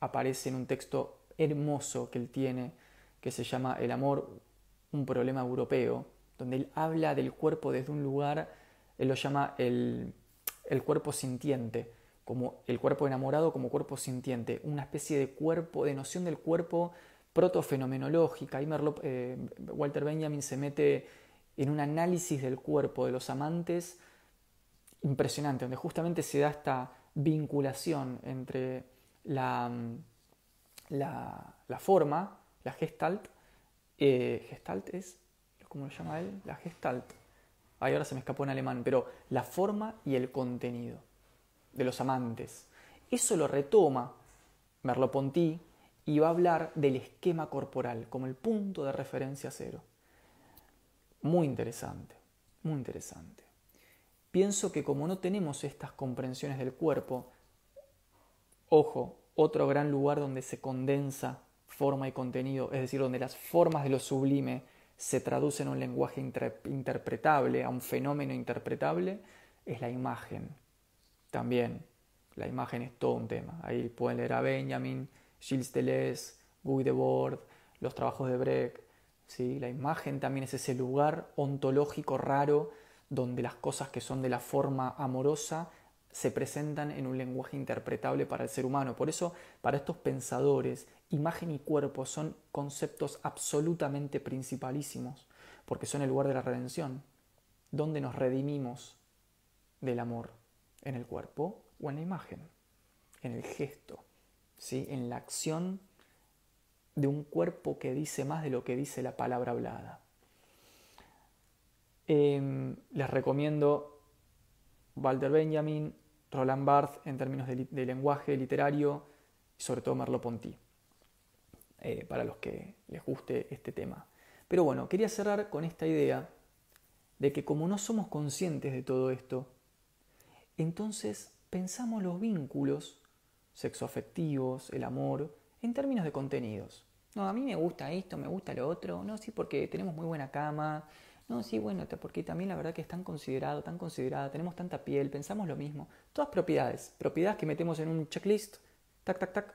aparece en un texto hermoso que él tiene, que se llama El amor, un problema europeo, donde él habla del cuerpo desde un lugar, él lo llama el el cuerpo sintiente, como el cuerpo enamorado como cuerpo sintiente, una especie de cuerpo, de noción del cuerpo protofenomenológica. Ahí eh, Walter Benjamin se mete en un análisis del cuerpo de los amantes impresionante, donde justamente se da esta vinculación entre la, la, forma, la gestalt, eh, gestalt es, ¿cómo lo llama él? La gestalt, Ahora se me escapó en alemán, pero la forma y el contenido de los amantes. Eso lo retoma Merleau-Ponty y va a hablar del esquema corporal como el punto de referencia cero. Muy interesante, muy interesante. Pienso que como no tenemos estas comprensiones del cuerpo, ojo, otro gran lugar donde se condensa forma y contenido, es decir, donde las formas de lo sublime se traduce en un lenguaje interpretable, a un fenómeno interpretable, es la imagen. También, la imagen es todo un tema. Ahí pueden leer a Benjamin, Gilles Deleuze, Guy Debord, los trabajos de Brecht. ¿sí? La imagen también es ese lugar ontológico raro donde las cosas que son de la forma amorosa se presentan en un lenguaje interpretable para el ser humano. Por eso, para estos pensadores imagen y cuerpo son conceptos absolutamente principalísimos, porque son el lugar de la redención, donde nos redimimos del amor, en el cuerpo o en la imagen, en el gesto, ¿sí? en la acción de un cuerpo que dice más de lo que dice la palabra hablada. Em, les recomiendo Walter Benjamin, Roland Barthes en términos de, de lenguaje literario y sobre todo Merleau-Ponty. Eh, para los que les guste este tema. Pero bueno, quería cerrar con esta idea de que como no somos conscientes de todo esto, entonces pensamos los vínculos sexoafectivos, el amor, en términos de contenidos. No, a mí me gusta esto, me gusta lo otro, no, sí, porque tenemos muy buena cama, no, sí, bueno, porque también la verdad que es tan considerado, tan considerada, tenemos tanta piel, pensamos lo mismo. Todas propiedades, propiedades que metemos en un checklist, tac, tac, tac,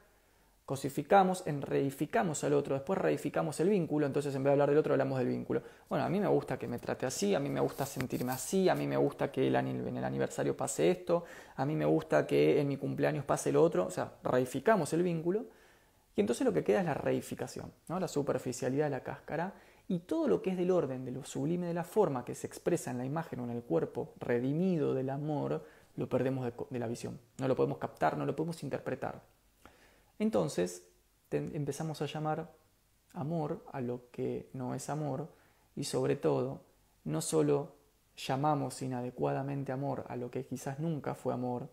cosificamos, reificamos al otro, después reificamos el vínculo, entonces en vez de hablar del otro hablamos del vínculo. Bueno, a mí me gusta que me trate así, a mí me gusta sentirme así, a mí me gusta que en el aniversario pase esto, a mí me gusta que en mi cumpleaños pase lo otro, o sea, reificamos el vínculo y entonces lo que queda es la reificación, ¿no? la superficialidad de la cáscara y todo lo que es del orden, de lo sublime de la forma que se expresa en la imagen o en el cuerpo redimido del amor, lo perdemos de la visión, no lo podemos captar, no lo podemos interpretar. Entonces empezamos a llamar amor a lo que no es amor y sobre todo no solo llamamos inadecuadamente amor a lo que quizás nunca fue amor,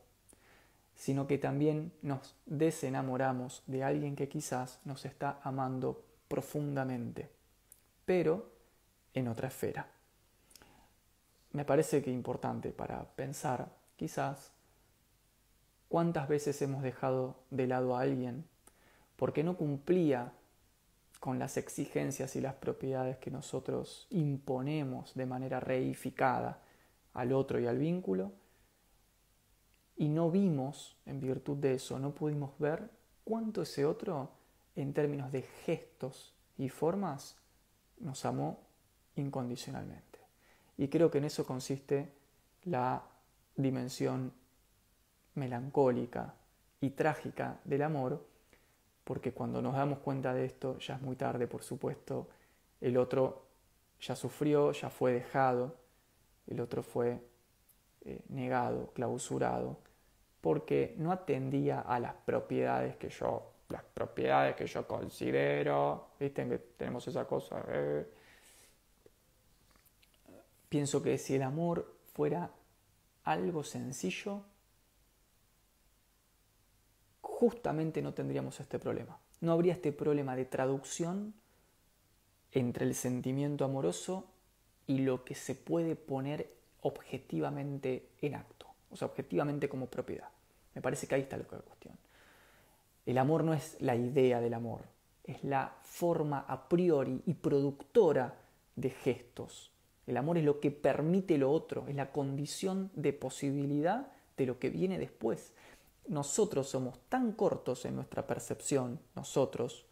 sino que también nos desenamoramos de alguien que quizás nos está amando profundamente, pero en otra esfera. Me parece que importante para pensar, quizás, ¿Cuántas veces hemos dejado de lado a alguien porque no cumplía con las exigencias y las propiedades que nosotros imponemos de manera reificada al otro y al vínculo? Y no vimos, en virtud de eso, no pudimos ver cuánto ese otro, en términos de gestos y formas, nos amó incondicionalmente. Y creo que en eso consiste la dimensión melancólica y trágica del amor, porque cuando nos damos cuenta de esto ya es muy tarde, por supuesto, el otro ya sufrió, ya fue dejado, el otro fue eh, negado, clausurado, porque no atendía a las propiedades que yo, las propiedades que yo considero, viste que tenemos esa cosa. Eh. Pienso que si el amor fuera algo sencillo, justamente no tendríamos este problema. No habría este problema de traducción entre el sentimiento amoroso y lo que se puede poner objetivamente en acto, o sea, objetivamente como propiedad. Me parece que ahí está la cuestión. El amor no es la idea del amor, es la forma a priori y productora de gestos. El amor es lo que permite lo otro, es la condición de posibilidad de lo que viene después nosotros somos tan cortos en nuestra percepción, nosotros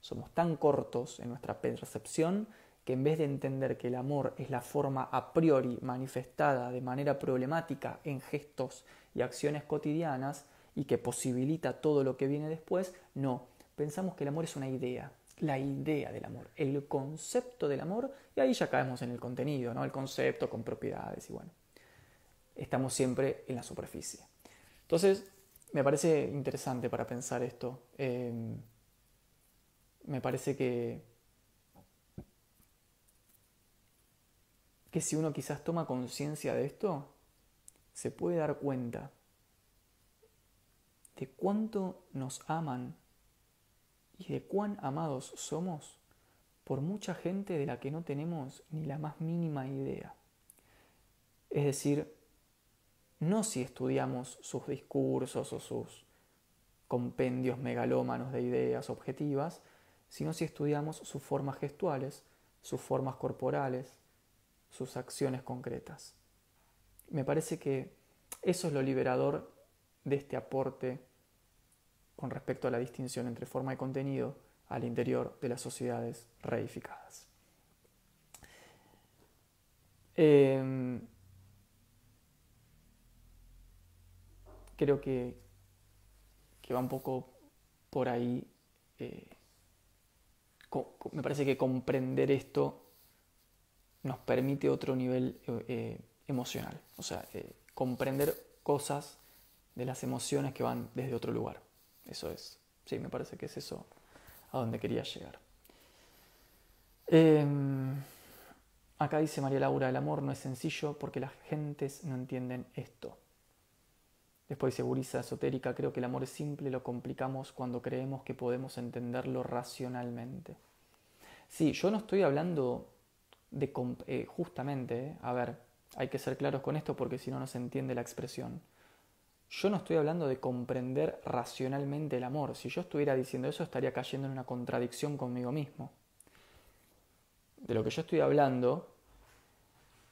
somos tan cortos en nuestra percepción que en vez de entender que el amor es la forma a priori manifestada de manera problemática en gestos y acciones cotidianas y que posibilita todo lo que viene después, no, pensamos que el amor es una idea, la idea del amor, el concepto del amor, y ahí ya caemos en el contenido, ¿no? el concepto con propiedades y bueno, estamos siempre en la superficie. Entonces, me parece interesante para pensar esto. Em, me parece que, que si uno quizás toma conciencia de esto, se puede dar cuenta de cuánto nos aman y de cuán amados somos por mucha gente de la que no tenemos ni la más mínima idea. Es decir, no si estudiamos sus discursos o sus compendios megalómanos de ideas objetivas, sino si estudiamos sus formas gestuales, sus formas corporales, sus acciones concretas. Me parece que eso es lo liberador de este aporte con respecto a la distinción entre forma y contenido al interior de las sociedades reificadas. Em, creo que, que va un poco por ahí. Eh, me parece que comprender esto nos permite otro nivel eh, emocional, o sea, eh, comprender cosas de las emociones que van desde otro lugar. Eso es, sí, me parece que es eso a donde quería llegar. Em, acá dice María Laura, el amor no es sencillo porque las gentes no entienden esto. Después dice Burisa esotérica, creo que el amor es simple, lo complicamos cuando creemos que podemos entenderlo racionalmente. Sí, yo no estoy hablando de eh, justamente, eh, a ver, hay que ser claros con esto porque si no no se entiende la expresión. Yo no estoy hablando de comprender racionalmente el amor. Si yo estuviera diciendo eso estaría cayendo en una contradicción conmigo mismo. De lo que yo estoy hablando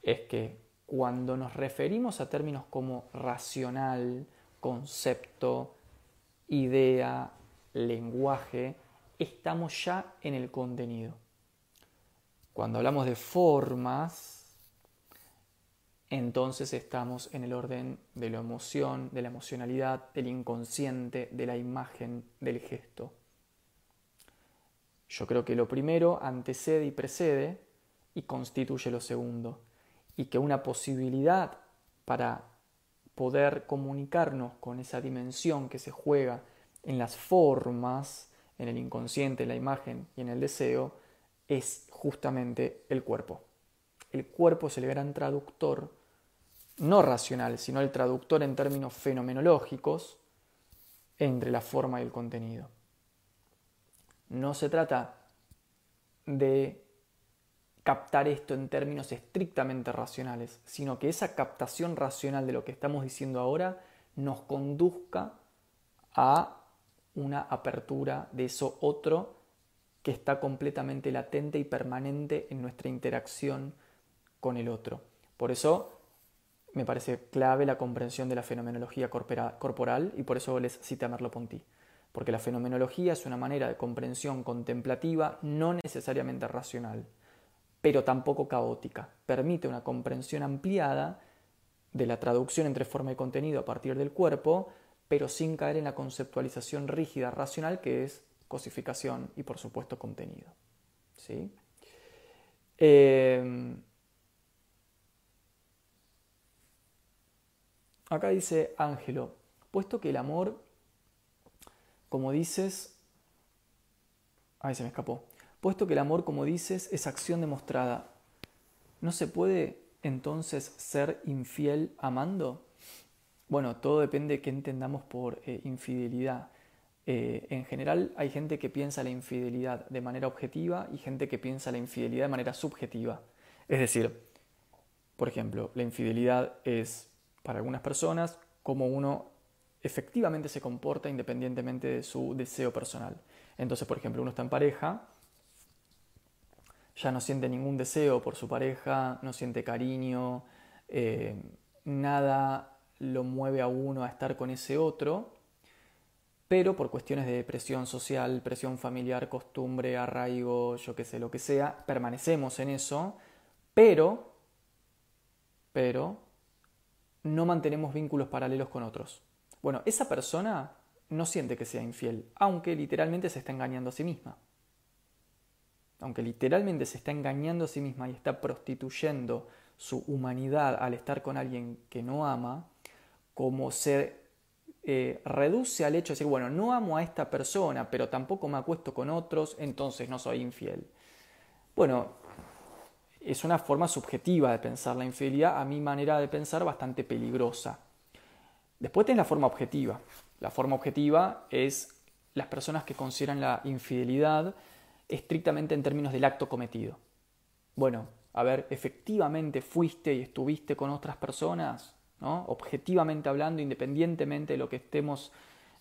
es que cuando nos referimos a términos como racional, concepto, idea, lenguaje, estamos ya en el contenido. Cuando hablamos de formas, entonces estamos en el orden de la emoción, de la emocionalidad, del inconsciente, de la imagen, del gesto. Yo creo que lo primero antecede y precede y constituye lo segundo. Y que una posibilidad para poder comunicarnos con esa dimensión que se juega en las formas, en el inconsciente, en la imagen y en el deseo, es justamente el cuerpo. El cuerpo es el gran traductor, no racional, sino el traductor en términos fenomenológicos entre la forma y el contenido. No se trata de captar esto en términos estrictamente racionales, sino que esa captación racional de lo que estamos diciendo ahora nos conduzca a una apertura de eso otro que está completamente latente y permanente en nuestra interacción con el otro. Por eso me parece clave la comprensión de la fenomenología corporal y por eso les cité a Merleau-Ponty. Porque la fenomenología es una manera de comprensión contemplativa no necesariamente racional, pero tampoco caótica. Permite una comprensión ampliada de la traducción entre forma y contenido a partir del cuerpo, pero sin caer en la conceptualización rígida racional que es cosificación y por supuesto contenido. ¿Sí? Em, acá dice Ángelo, puesto que el amor, como dices, ay se me escapó, puesto que el amor, como dices, es acción demostrada, ¿no se puede entonces ser infiel amando? Bueno, todo depende de qué entendamos por eh, infidelidad. Eh, en general hay gente que piensa la infidelidad de manera objetiva y gente que piensa la infidelidad de manera subjetiva. Es decir, por ejemplo, la infidelidad es para algunas personas como uno efectivamente se comporta independientemente de su deseo personal. Entonces, por ejemplo, uno está en pareja, ya no siente ningún deseo por su pareja, no siente cariño, eh, nada lo mueve a uno a estar con ese otro, pero por cuestiones de presión social, presión familiar, costumbre, arraigo, yo qué sé, lo que sea, permanecemos en eso, pero, pero, no mantenemos vínculos paralelos con otros. Bueno, esa persona no siente que sea infiel, aunque literalmente se está engañando a sí misma. Aunque literalmente se está engañando a sí misma y está prostituyendo su humanidad al estar con alguien que no ama, como se eh, reduce al hecho de decir, bueno, no amo a esta persona, pero tampoco me acuesto con otros, entonces no soy infiel. Bueno, es una forma subjetiva de pensar la infidelidad, a mi manera de pensar bastante peligrosa. Después tenés la forma objetiva. La forma objetiva es las personas que consideran la infidelidad estrictamente en términos del acto cometido. Bueno, a ver, efectivamente fuiste y estuviste con otras personas, objetivamente hablando, independientemente de lo que estemos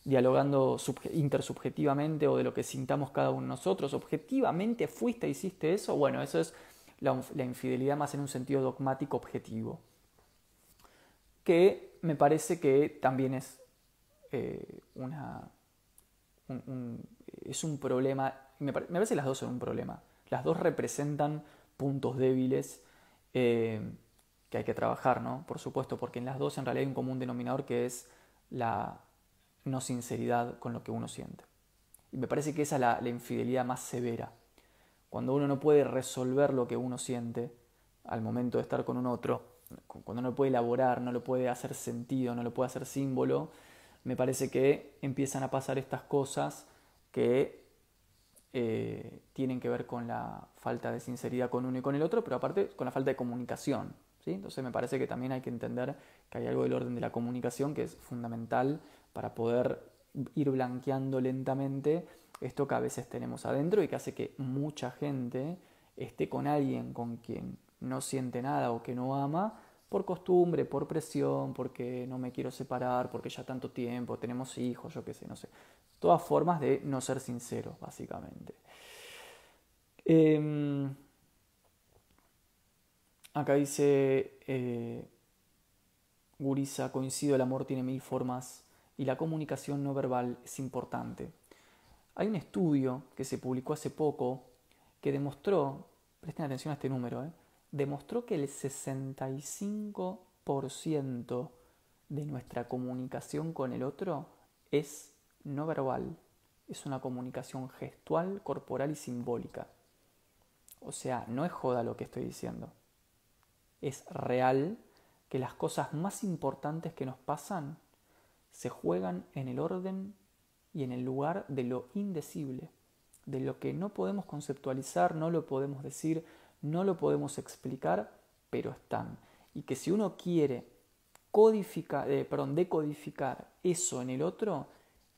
dialogando intersubjetivamente o de lo que sintamos cada uno de nosotros, objetivamente fuiste, hiciste eso, bueno, eso es la, infidelidad más en un sentido dogmático objetivo, que me parece que también es eh, una, un, es un problema, me, parece que las dos son un problema, las dos representan puntos débiles. Eh, que hay que trabajar, ¿no? Por supuesto, porque en las dos en realidad hay un común denominador que es la no sinceridad con lo que uno siente. Y me parece que esa es la, infidelidad más severa. Cuando uno no puede resolver lo que uno siente al momento de estar con un otro, cuando no lo puede elaborar, no lo puede hacer sentido, no lo puede hacer símbolo, me parece que empiezan a pasar estas cosas que eh, tienen que ver con la falta de sinceridad con uno y con el otro, pero aparte con la falta de comunicación. Entonces me parece que también hay que entender que hay algo del orden de la comunicación que es fundamental para poder ir blanqueando lentamente esto que a veces tenemos adentro y que hace que mucha gente esté con alguien con quien no siente nada o que no ama por costumbre, por presión, porque no me quiero separar, porque ya tanto tiempo, tenemos hijos, yo qué sé, no sé. Todas formas de no ser sincero, básicamente. Em, Acá dice eh, Gurisa, coincido, el amor tiene mil formas y la comunicación no verbal es importante. Hay un estudio que se publicó hace poco que demostró, presten atención a este número, ¿eh? Demostró que el 65% de nuestra comunicación con el otro es no verbal, es una comunicación gestual, corporal y simbólica. O sea, no es joda lo que estoy diciendo. Es real que las cosas más importantes que nos pasan se juegan en el orden y en el lugar de lo indecible, de lo que no podemos conceptualizar, no lo podemos decir, no lo podemos explicar, pero están. Y que si uno quiere codificar, eh, perdón, decodificar eso en el otro,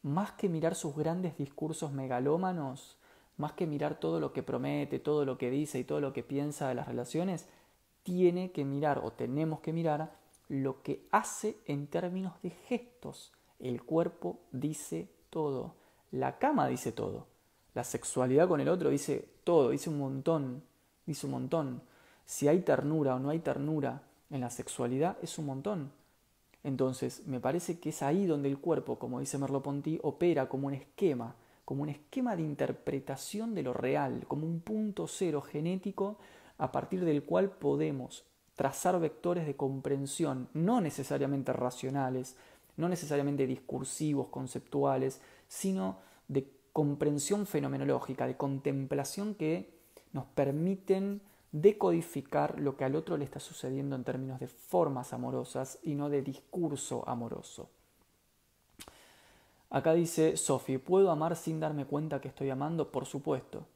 más que mirar sus grandes discursos megalómanos, más que mirar todo lo que promete, todo lo que dice y todo lo que piensa de las relaciones, tiene que mirar o tenemos que mirar lo que hace en términos de gestos. El cuerpo dice todo, la cama dice todo, la sexualidad con el otro dice todo, dice un montón, dice un montón. Si hay ternura o no hay ternura en la sexualidad, es un montón. Entonces, me parece que es ahí donde el cuerpo, como dice Merleau-Ponty, opera como un esquema, como un esquema de interpretación de lo real, como un punto cero genético a partir del cual podemos trazar vectores de comprensión, no necesariamente racionales, no necesariamente discursivos, conceptuales, sino de comprensión fenomenológica, de contemplación que nos permiten decodificar lo que al otro le está sucediendo en términos de formas amorosas y no de discurso amoroso. Acá dice Sophie, ¿puedo amar sin darme cuenta que estoy amando? Por supuesto.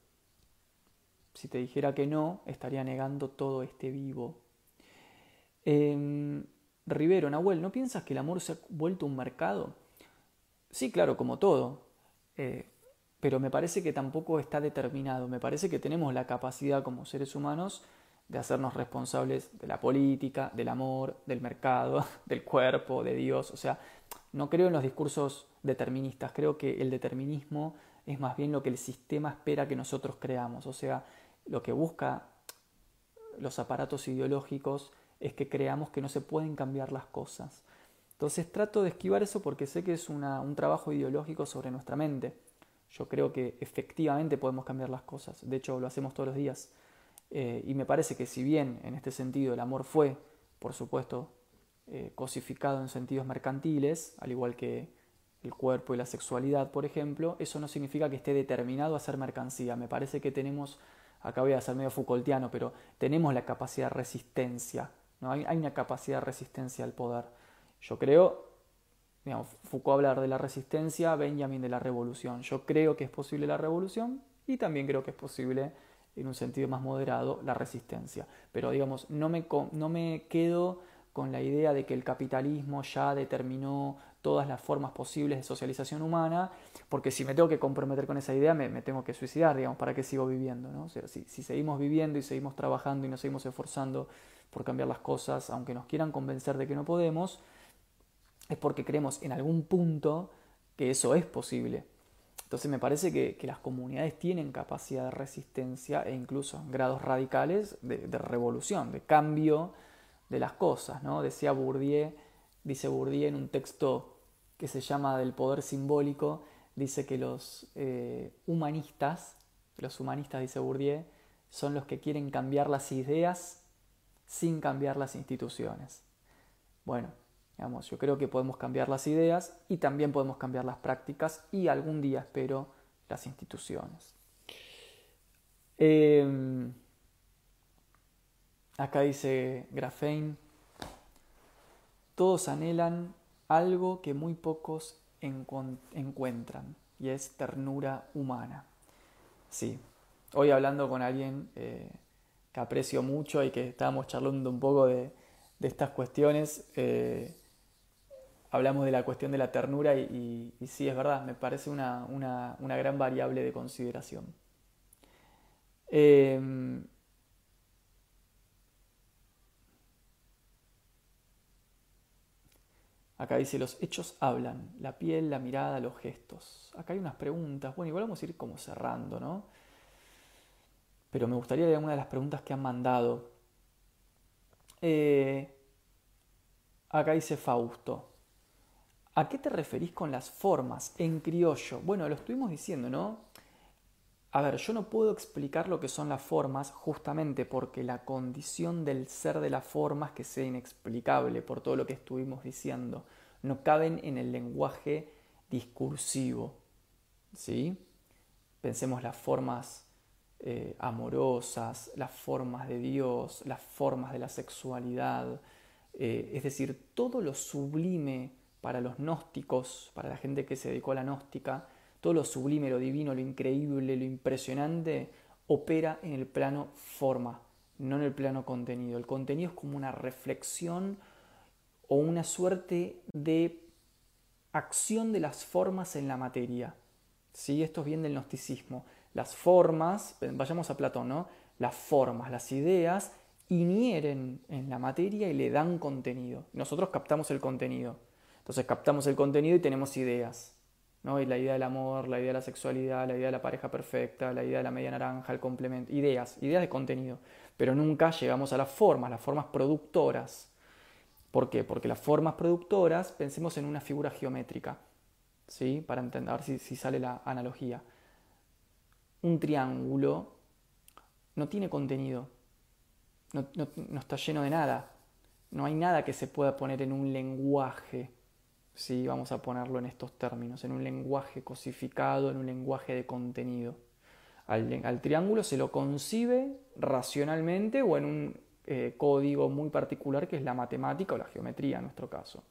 Si te dijera que no, estaría negando todo este vivo. Eh, Rivero, Nahuel, ¿no piensas que el amor se ha vuelto un mercado? Sí, claro, como todo. Eh, pero me parece que tampoco está determinado. Me parece que tenemos la capacidad como seres humanos de hacernos responsables de la política, del amor, del mercado, del cuerpo, de Dios. O sea, no creo en los discursos deterministas. Creo que el determinismo es más bien lo que el sistema espera que nosotros creamos. O sea, lo que busca los aparatos ideológicos es que creamos que no se pueden cambiar las cosas. Entonces trato de esquivar eso porque sé que es un trabajo ideológico sobre nuestra mente. Yo creo que efectivamente podemos cambiar las cosas. De hecho, lo hacemos todos los días. Eh, y me parece que si bien en este sentido el amor fue, por supuesto, eh, cosificado en sentidos mercantiles, al igual que el cuerpo y la sexualidad, por ejemplo, eso no significa que esté determinado a ser mercancía. Me parece que tenemos acá voy a ser medio Foucaultiano, pero tenemos la capacidad de resistencia, ¿no? hay, una capacidad de resistencia al poder. Yo creo, digamos, Foucault hablar de la resistencia, Benjamin de la revolución. Yo creo que es posible la revolución y también creo que es posible, en un sentido más moderado, la resistencia. Pero digamos, no me, no me quedo con la idea de que el capitalismo ya determinó todas las formas posibles de socialización humana, porque si me tengo que comprometer con esa idea, me, tengo que suicidar, digamos, ¿para qué sigo viviendo? ¿no? Si, si, seguimos viviendo y seguimos trabajando y nos seguimos esforzando por cambiar las cosas, aunque nos quieran convencer de que no podemos, es porque creemos en algún punto que eso es posible. Entonces me parece que, que las comunidades tienen capacidad de resistencia e incluso grados radicales de, de revolución, de cambio de las cosas. ¿no? Decía Bourdieu, dice Bourdieu en un texto que se llama Del poder simbólico, dice que los eh, humanistas, los humanistas, dice Bourdieu, son los que quieren cambiar las ideas sin cambiar las instituciones. Bueno, digamos, yo creo que podemos cambiar las ideas y también podemos cambiar las prácticas y algún día espero las instituciones. Em, acá dice Grafein, todos anhelan algo que muy pocos encuentran y es ternura humana. Sí, hoy hablando con alguien eh, que aprecio mucho y que estábamos charlando un poco de, estas cuestiones, eh, hablamos de la cuestión de la ternura y, sí, es verdad, me parece una, gran variable de consideración. Em, Acá dice, los hechos hablan, la piel, la mirada, los gestos. Acá hay unas preguntas. Bueno, igual vamos a ir como cerrando, ¿no? Pero me gustaría leer una de las preguntas que han mandado. Eh, acá dice Fausto. ¿A qué te referís con las formas en criollo? Bueno, lo estuvimos diciendo, ¿no? A ver, yo no puedo explicar lo que son las formas justamente porque la condición del ser de las formas que sea inexplicable por todo lo que estuvimos diciendo. No caben en el lenguaje discursivo. ¿Sí? Pensemos las formas eh, amorosas, las formas de Dios, las formas de la sexualidad, eh, es decir, todo lo sublime para los gnósticos, para la gente que se dedicó a la gnóstica, todo lo sublime, lo divino, lo increíble, lo impresionante, opera en el plano forma, no en el plano contenido. El contenido es como una reflexión o una suerte de acción de las formas en la materia. ¿Sí? Esto es bien del gnosticismo. Las formas, vayamos a Platón, ¿no? Las formas, las ideas inhieren en la materia y le dan contenido. Nosotros captamos el contenido. Entonces captamos el contenido y tenemos ideas. ¿no? Y la idea del amor, la idea de la sexualidad, la idea de la pareja perfecta, la idea de la media naranja, el complemento, ideas, ideas de contenido. Pero nunca llegamos a las formas, las formas productoras. ¿Por qué? Porque las formas productoras, pensemos en una figura geométrica, ¿sí? Para entender, a ver si, sale la analogía. Un triángulo no tiene contenido, no, no está lleno de nada, no hay nada que se pueda poner en un lenguaje ¿sí? vamos a ponerlo en estos términos, en un lenguaje cosificado, en un lenguaje de contenido. Al, triángulo se lo concibe racionalmente o en un eh, código muy particular que es la matemática o la geometría en nuestro caso.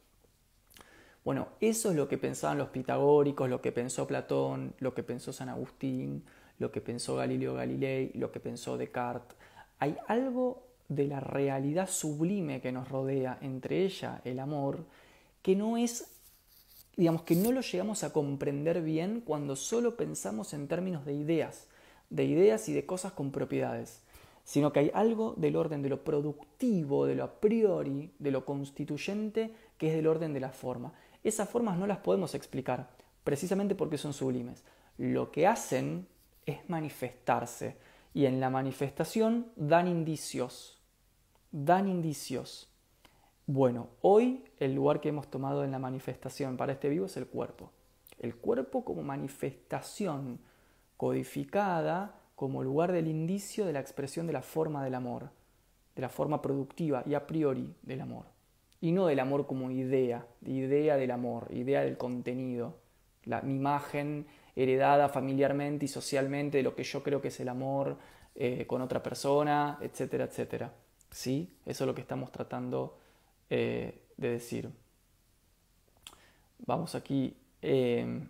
Bueno, eso es lo que pensaban los pitagóricos, lo que pensó Platón, lo que pensó San Agustín, lo que pensó Galileo Galilei, lo que pensó Descartes. Hay algo de la realidad sublime que nos rodea, entre ella el amor, que no es digamos que no lo llegamos a comprender bien cuando solo pensamos en términos de ideas, de ideas y de cosas con propiedades, sino que hay algo del orden de lo productivo, de lo a priori, de lo constituyente, que es del orden de la forma. Esas formas no las podemos explicar, precisamente porque son sublimes. Lo que hacen es manifestarse, y en la manifestación dan indicios, dan indicios. Bueno, hoy el lugar que hemos tomado en la manifestación para este vivo es el cuerpo. El cuerpo como manifestación codificada como lugar del indicio de la expresión de la forma del amor, de la forma productiva y a priori del amor. Y no del amor como idea, idea del amor, idea del contenido, la, mi imagen heredada familiarmente y socialmente de lo que yo creo que es el amor eh, con otra persona, etcétera, etcétera. ¿Sí? Eso es lo que estamos tratando eh, de decir. Vamos aquí. Eh,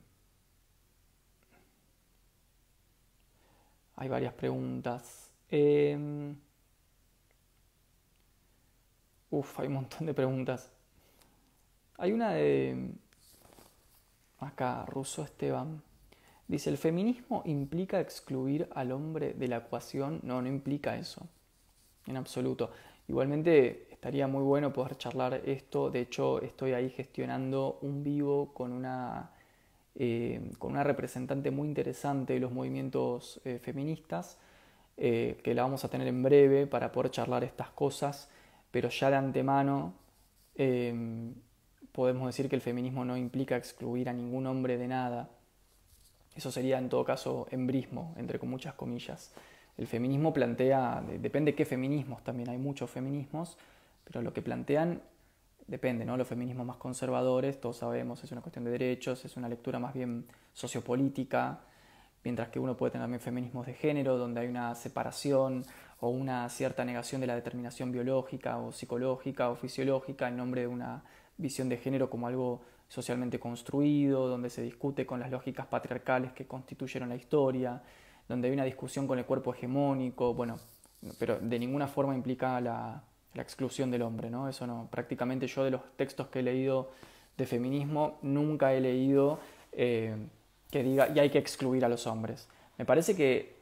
hay varias preguntas. Eh, uf, hay un montón de preguntas. Hay una de... Acá, Russo Esteban. Dice, ¿el feminismo implica excluir al hombre de la ecuación? No, no implica eso. En absoluto. Igualmente estaría muy bueno poder charlar esto. De hecho, estoy ahí gestionando un vivo con una, eh, con una representante muy interesante de los movimientos eh, feministas, eh, que la vamos a tener en breve para poder charlar estas cosas, pero ya de antemano podemos decir que el feminismo no implica excluir a ningún hombre de nada. Eso sería en todo caso embrismo, entre muchas comillas. El feminismo plantea, depende qué feminismos, también hay muchos feminismos, pero lo que plantean depende, ¿no? Los feminismos más conservadores, todos sabemos, es una cuestión de derechos, es una lectura más bien sociopolítica, mientras que uno puede tener también feminismos de género, donde hay una separación o una cierta negación de la determinación biológica o psicológica o fisiológica en nombre de una visión de género como algo socialmente construido, donde se discute con las lógicas patriarcales que constituyeron la historia, donde hay una discusión con el cuerpo hegemónico, bueno, pero de ninguna forma implica la, exclusión del hombre, ¿no? Eso no. Prácticamente yo de los textos que he leído de feminismo nunca he leído eh, que diga y hay que excluir a los hombres. Me parece que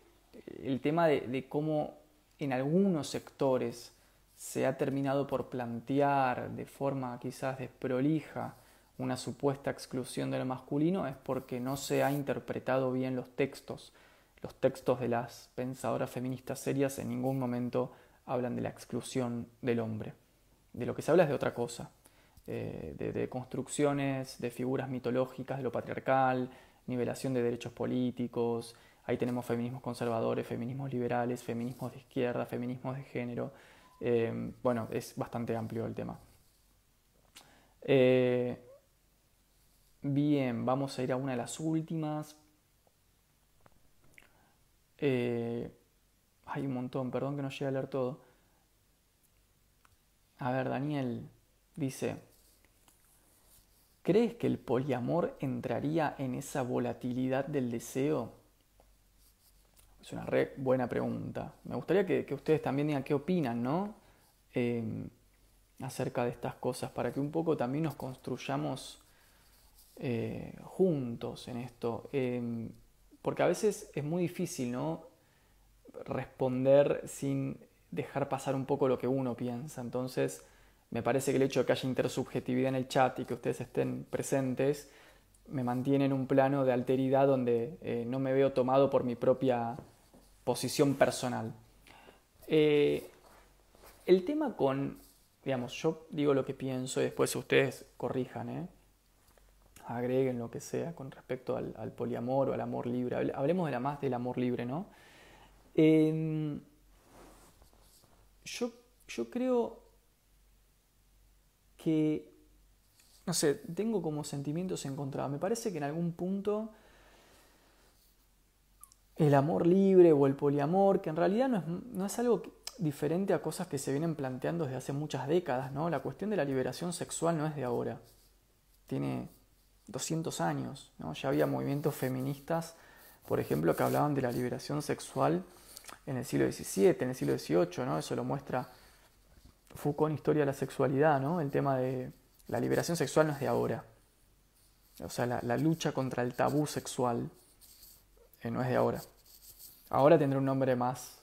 el tema de, de cómo en algunos sectores se ha terminado por plantear de forma quizás desprolija una supuesta exclusión de lo masculino es porque no se ha interpretado bien los textos los textos de las pensadoras feministas serias en ningún momento hablan de la exclusión del hombre. De lo que se habla es de otra cosa. eh, de, construcciones, de figuras mitológicas, de lo patriarcal, nivelación de derechos políticos. Ahí tenemos feminismos conservadores, feminismos liberales, feminismos de izquierda, feminismos de género. Eh, bueno, es bastante amplio el tema. Eh, bien, vamos a ir a una de las últimas. Hay un montón, perdón que no llegue a leer todo. A ver, Daniel dice, ¿Crees que el poliamor entraría en esa volatilidad del deseo? Es una re buena pregunta. Me gustaría que, ustedes también digan qué opinan, ¿no? Em, acerca de estas cosas, para que un poco también nos construyamos eh, juntos en esto. Em, porque a veces es muy difícil, ¿no? Responder sin dejar pasar un poco lo que uno piensa. Entonces, me parece que el hecho de que haya intersubjetividad en el chat y que ustedes estén presentes me mantiene en un plano de alteridad donde eh, no me veo tomado por mi propia posición personal. Eh, el tema con, digamos, yo digo lo que pienso y después ustedes corrijan, ¿eh? agreguen lo que sea con respecto al, poliamor o al amor libre. Hablemos de la más del amor libre, ¿no? Em, yo, yo creo que, no sé, tengo como sentimientos encontrados. Me parece que en algún punto el amor libre o el poliamor, que en realidad no es, no es algo diferente a cosas que se vienen planteando desde hace muchas décadas, ¿no? La cuestión de la liberación sexual no es de ahora, tiene 200 años, ¿no? Ya había movimientos feministas, por ejemplo, que hablaban de la liberación sexual en el siglo XVII, en el siglo XVIII, ¿no? Eso lo muestra Foucault en Historia de la Sexualidad, ¿no? El tema de la liberación sexual no es de ahora. O sea, la, lucha contra el tabú sexual eh, no es de ahora. Ahora tendrá un nombre más,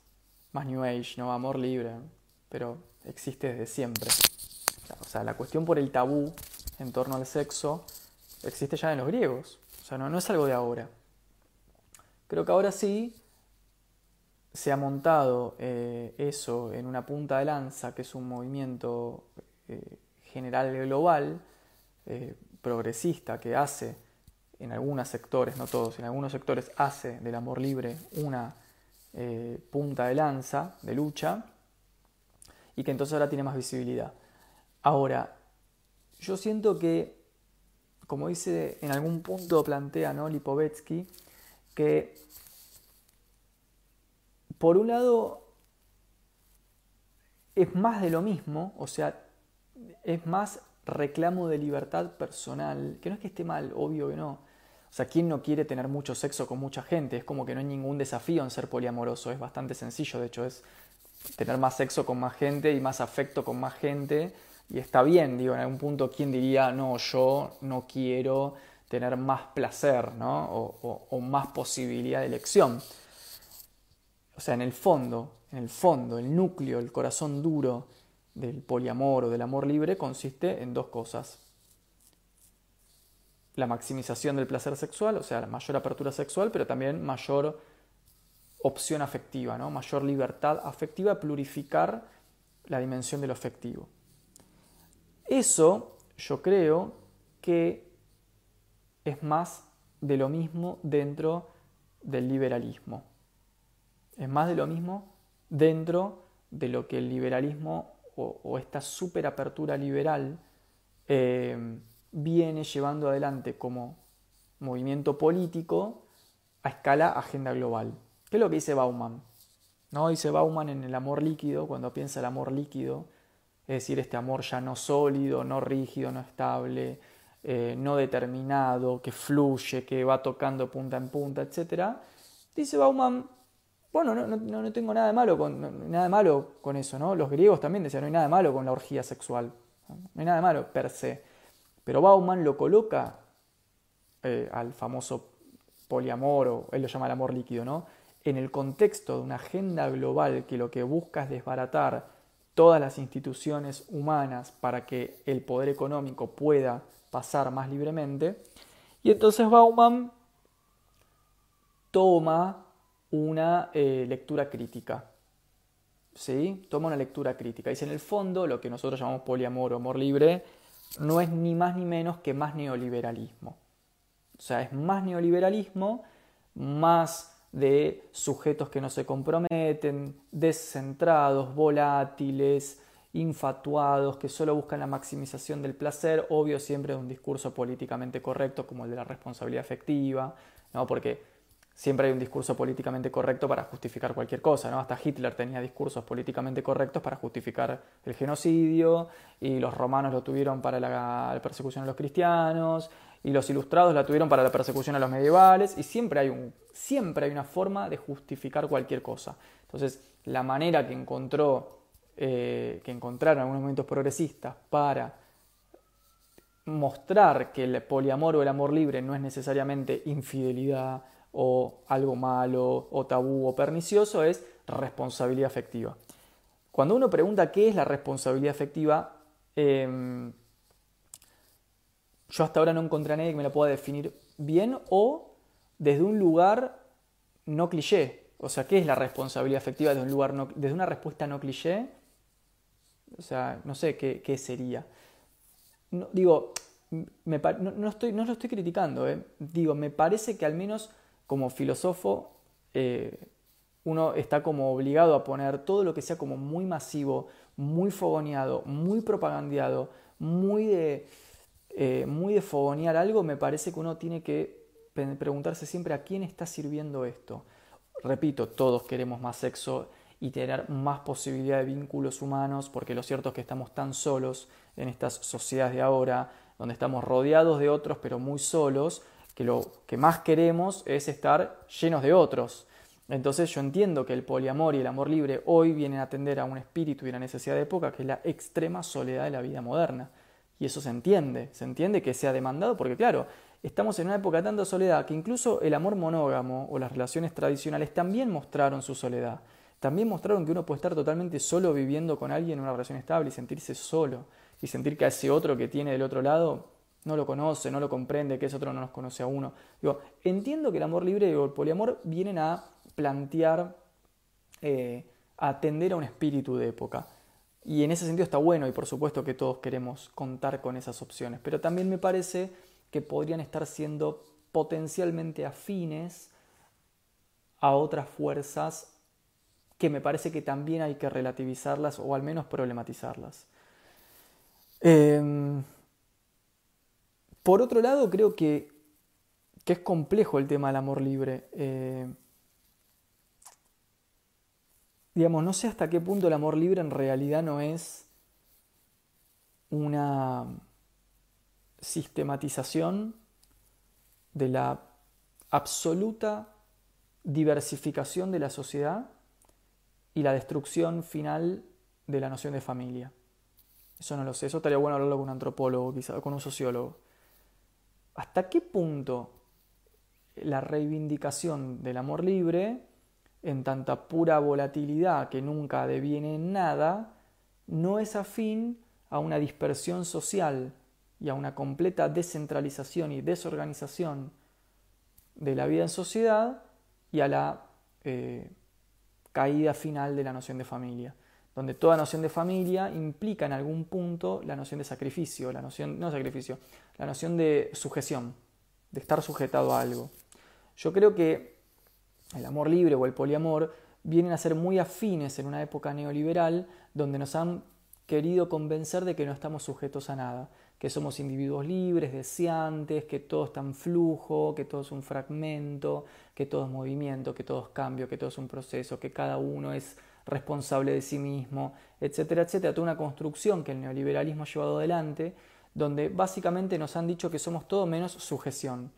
más New Age, ¿no? Amor libre, pero existe desde siempre. O sea, la cuestión por el tabú en torno al sexo existe ya en los griegos. O sea, no, no es algo de ahora. Creo que ahora sí se ha montado eh, eso en una punta de lanza, que es un movimiento eh, general global, eh, progresista, que hace en algunos sectores, no todos, en algunos sectores hace del amor libre una punta de lanza de lucha y que entonces ahora tiene más visibilidad. Ahora, yo siento que, como dice en algún punto plantea ¿no? Lipovetsky, que por un lado, es más de lo mismo, o sea, es más reclamo de libertad personal, que no es que esté mal, obvio que no. O sea, ¿quién no quiere tener mucho sexo con mucha gente? Es como que no hay ningún desafío en ser poliamoroso, es bastante sencillo, de hecho, es tener más sexo con más gente y más afecto con más gente, y está bien, digo, en algún punto, ¿quién diría, no, yo no quiero tener más placer, ¿no? o más posibilidad de elección? O sea, en el fondo, en el fondo, el núcleo, el corazón duro del poliamor o del amor libre consiste en dos cosas. La maximización del placer sexual, o sea, la mayor apertura sexual, pero también mayor opción afectiva, ¿no? mayor libertad afectiva, plurificar la dimensión de lo afectivo. Eso yo creo que es más de lo mismo dentro del liberalismo es más de lo mismo dentro de lo que el liberalismo o, esta superapertura liberal eh, viene llevando adelante como movimiento político a escala agenda global. ¿Qué es lo que dice Bauman? ¿No? Dice Bauman en el amor líquido, cuando piensa el amor líquido, es decir, este amor ya no sólido, no rígido, no estable, eh, no determinado, que fluye, que va tocando punta en punta, etc. Dice Bauman, bueno, no, no, tengo nada de malo con, nada de malo con eso, ¿no? Los griegos también decían, no hay nada de malo con la orgía sexual. No hay nada de malo per se. Pero Bauman lo coloca eh, al famoso poliamor, o él lo llama el amor líquido, ¿no? En el contexto de una agenda global que lo que busca es desbaratar todas las instituciones humanas para que el poder económico pueda pasar más libremente. Y entonces Bauman toma una eh, lectura crítica. ¿Sí? Toma una lectura crítica. Dice, en el fondo, lo que nosotros llamamos poliamor o amor libre, no es ni más ni menos que más neoliberalismo. O sea, es más neoliberalismo, más de sujetos que no se comprometen, descentrados, volátiles, infatuados, que solo buscan la maximización del placer, obvio siempre de un discurso políticamente correcto como el de la responsabilidad efectiva, ¿no? porque siempre hay un discurso políticamente correcto para justificar cualquier cosa, ¿no? Hasta Hitler tenía discursos políticamente correctos para justificar el genocidio, y los romanos lo tuvieron para la, persecución a los cristianos, y los ilustrados la tuvieron para la persecución a los medievales, y siempre hay, un, siempre hay una forma de justificar cualquier cosa. Entonces, la manera que encontró, eh, que encontraron algunos movimientos progresistas para mostrar que el poliamor o el amor libre no es necesariamente infidelidad, o algo malo o tabú o pernicioso es responsabilidad afectiva. Cuando uno pregunta qué es la responsabilidad afectiva, em, yo hasta ahora no encontré a nadie que me la pueda definir bien o desde un lugar no cliché. O sea, ¿qué es la responsabilidad afectiva desde un lugar no, desde una respuesta no cliché? O sea, no sé qué, sería. No, digo, no, estoy, no lo estoy criticando, ¿eh? digo, me parece que al menos como filósofo, eh, uno está como obligado a poner todo lo que sea como muy masivo, muy fogoneado, muy propagandeado, muy de, eh, muy de fogonear algo, me parece que uno tiene que preguntarse siempre a quién está sirviendo esto. Repito, todos queremos más sexo y tener más posibilidad de vínculos humanos, porque lo cierto es que estamos tan solos en estas sociedades de ahora, donde estamos rodeados de otros pero muy solos, que lo que más queremos es estar llenos de otros. Entonces yo entiendo que el poliamor y el amor libre hoy vienen a atender a un espíritu y una necesidad de época que es la extrema soledad de la vida moderna. Y eso se entiende, se entiende que sea demandado porque claro, estamos en una época de tanta soledad que incluso el amor monógamo o las relaciones tradicionales también mostraron su soledad. También mostraron que uno puede estar totalmente solo viviendo con alguien en una relación estable y sentirse solo y sentir que a ese otro que tiene del otro lado no lo conoce, no lo comprende, que ese otro no nos conoce a uno. Digo, entiendo que el amor libre y el poliamor vienen a plantear, eh, a atender a un espíritu de época. Y en ese sentido está bueno y por supuesto que todos queremos contar con esas opciones, pero también me parece que podrían estar siendo potencialmente afines a otras fuerzas que me parece que también hay que relativizarlas o al menos problematizarlas. Eh, por otro lado, creo que, es complejo el tema del amor libre. Eh, digamos, no sé hasta qué punto el amor libre en realidad no es una sistematización de la absoluta diversificación de la sociedad y la destrucción final de la noción de familia. Eso no lo sé, eso estaría bueno hablarlo con un antropólogo, quizá con un sociólogo. ¿Hasta qué punto la reivindicación del amor libre, en tanta pura volatilidad que nunca deviene en nada, no es afín a una dispersión social y a una completa descentralización y desorganización de la vida en sociedad y a la eh, caída final de la noción de familia? Donde toda noción de familia implica en algún punto la noción de sacrificio, la noción, no sacrificio, la noción de sujeción, de estar sujetado a algo. Yo creo que el amor libre o el poliamor vienen a ser muy afines en una época neoliberal donde nos han querido convencer de que no estamos sujetos a nada, que somos individuos libres, deseantes, que todo está en flujo, que todo es un fragmento, que todo es movimiento, que todo es cambio, que todo es un proceso, que cada uno es responsable de sí mismo, etcétera, etcétera, toda una construcción que el neoliberalismo ha llevado adelante, donde básicamente nos han dicho que somos todo menos sujeción.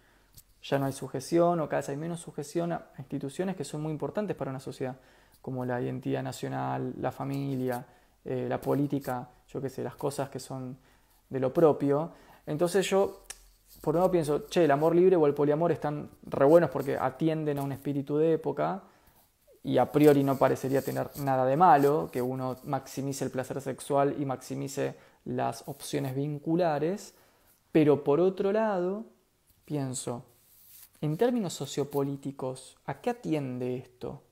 Ya no hay sujeción o cada vez hay menos sujeción a instituciones que son muy importantes para una sociedad, como la identidad nacional, la familia, eh, la política, yo qué sé, las cosas que son de lo propio. Entonces yo, por un lado pienso, che, el amor libre o el poliamor están re buenos porque atienden a un espíritu de época, y a priori no parecería tener nada de malo que uno maximice el placer sexual y maximice las opciones vinculares, pero por otro lado, pienso, en términos sociopolíticos, ¿a qué atiende esto?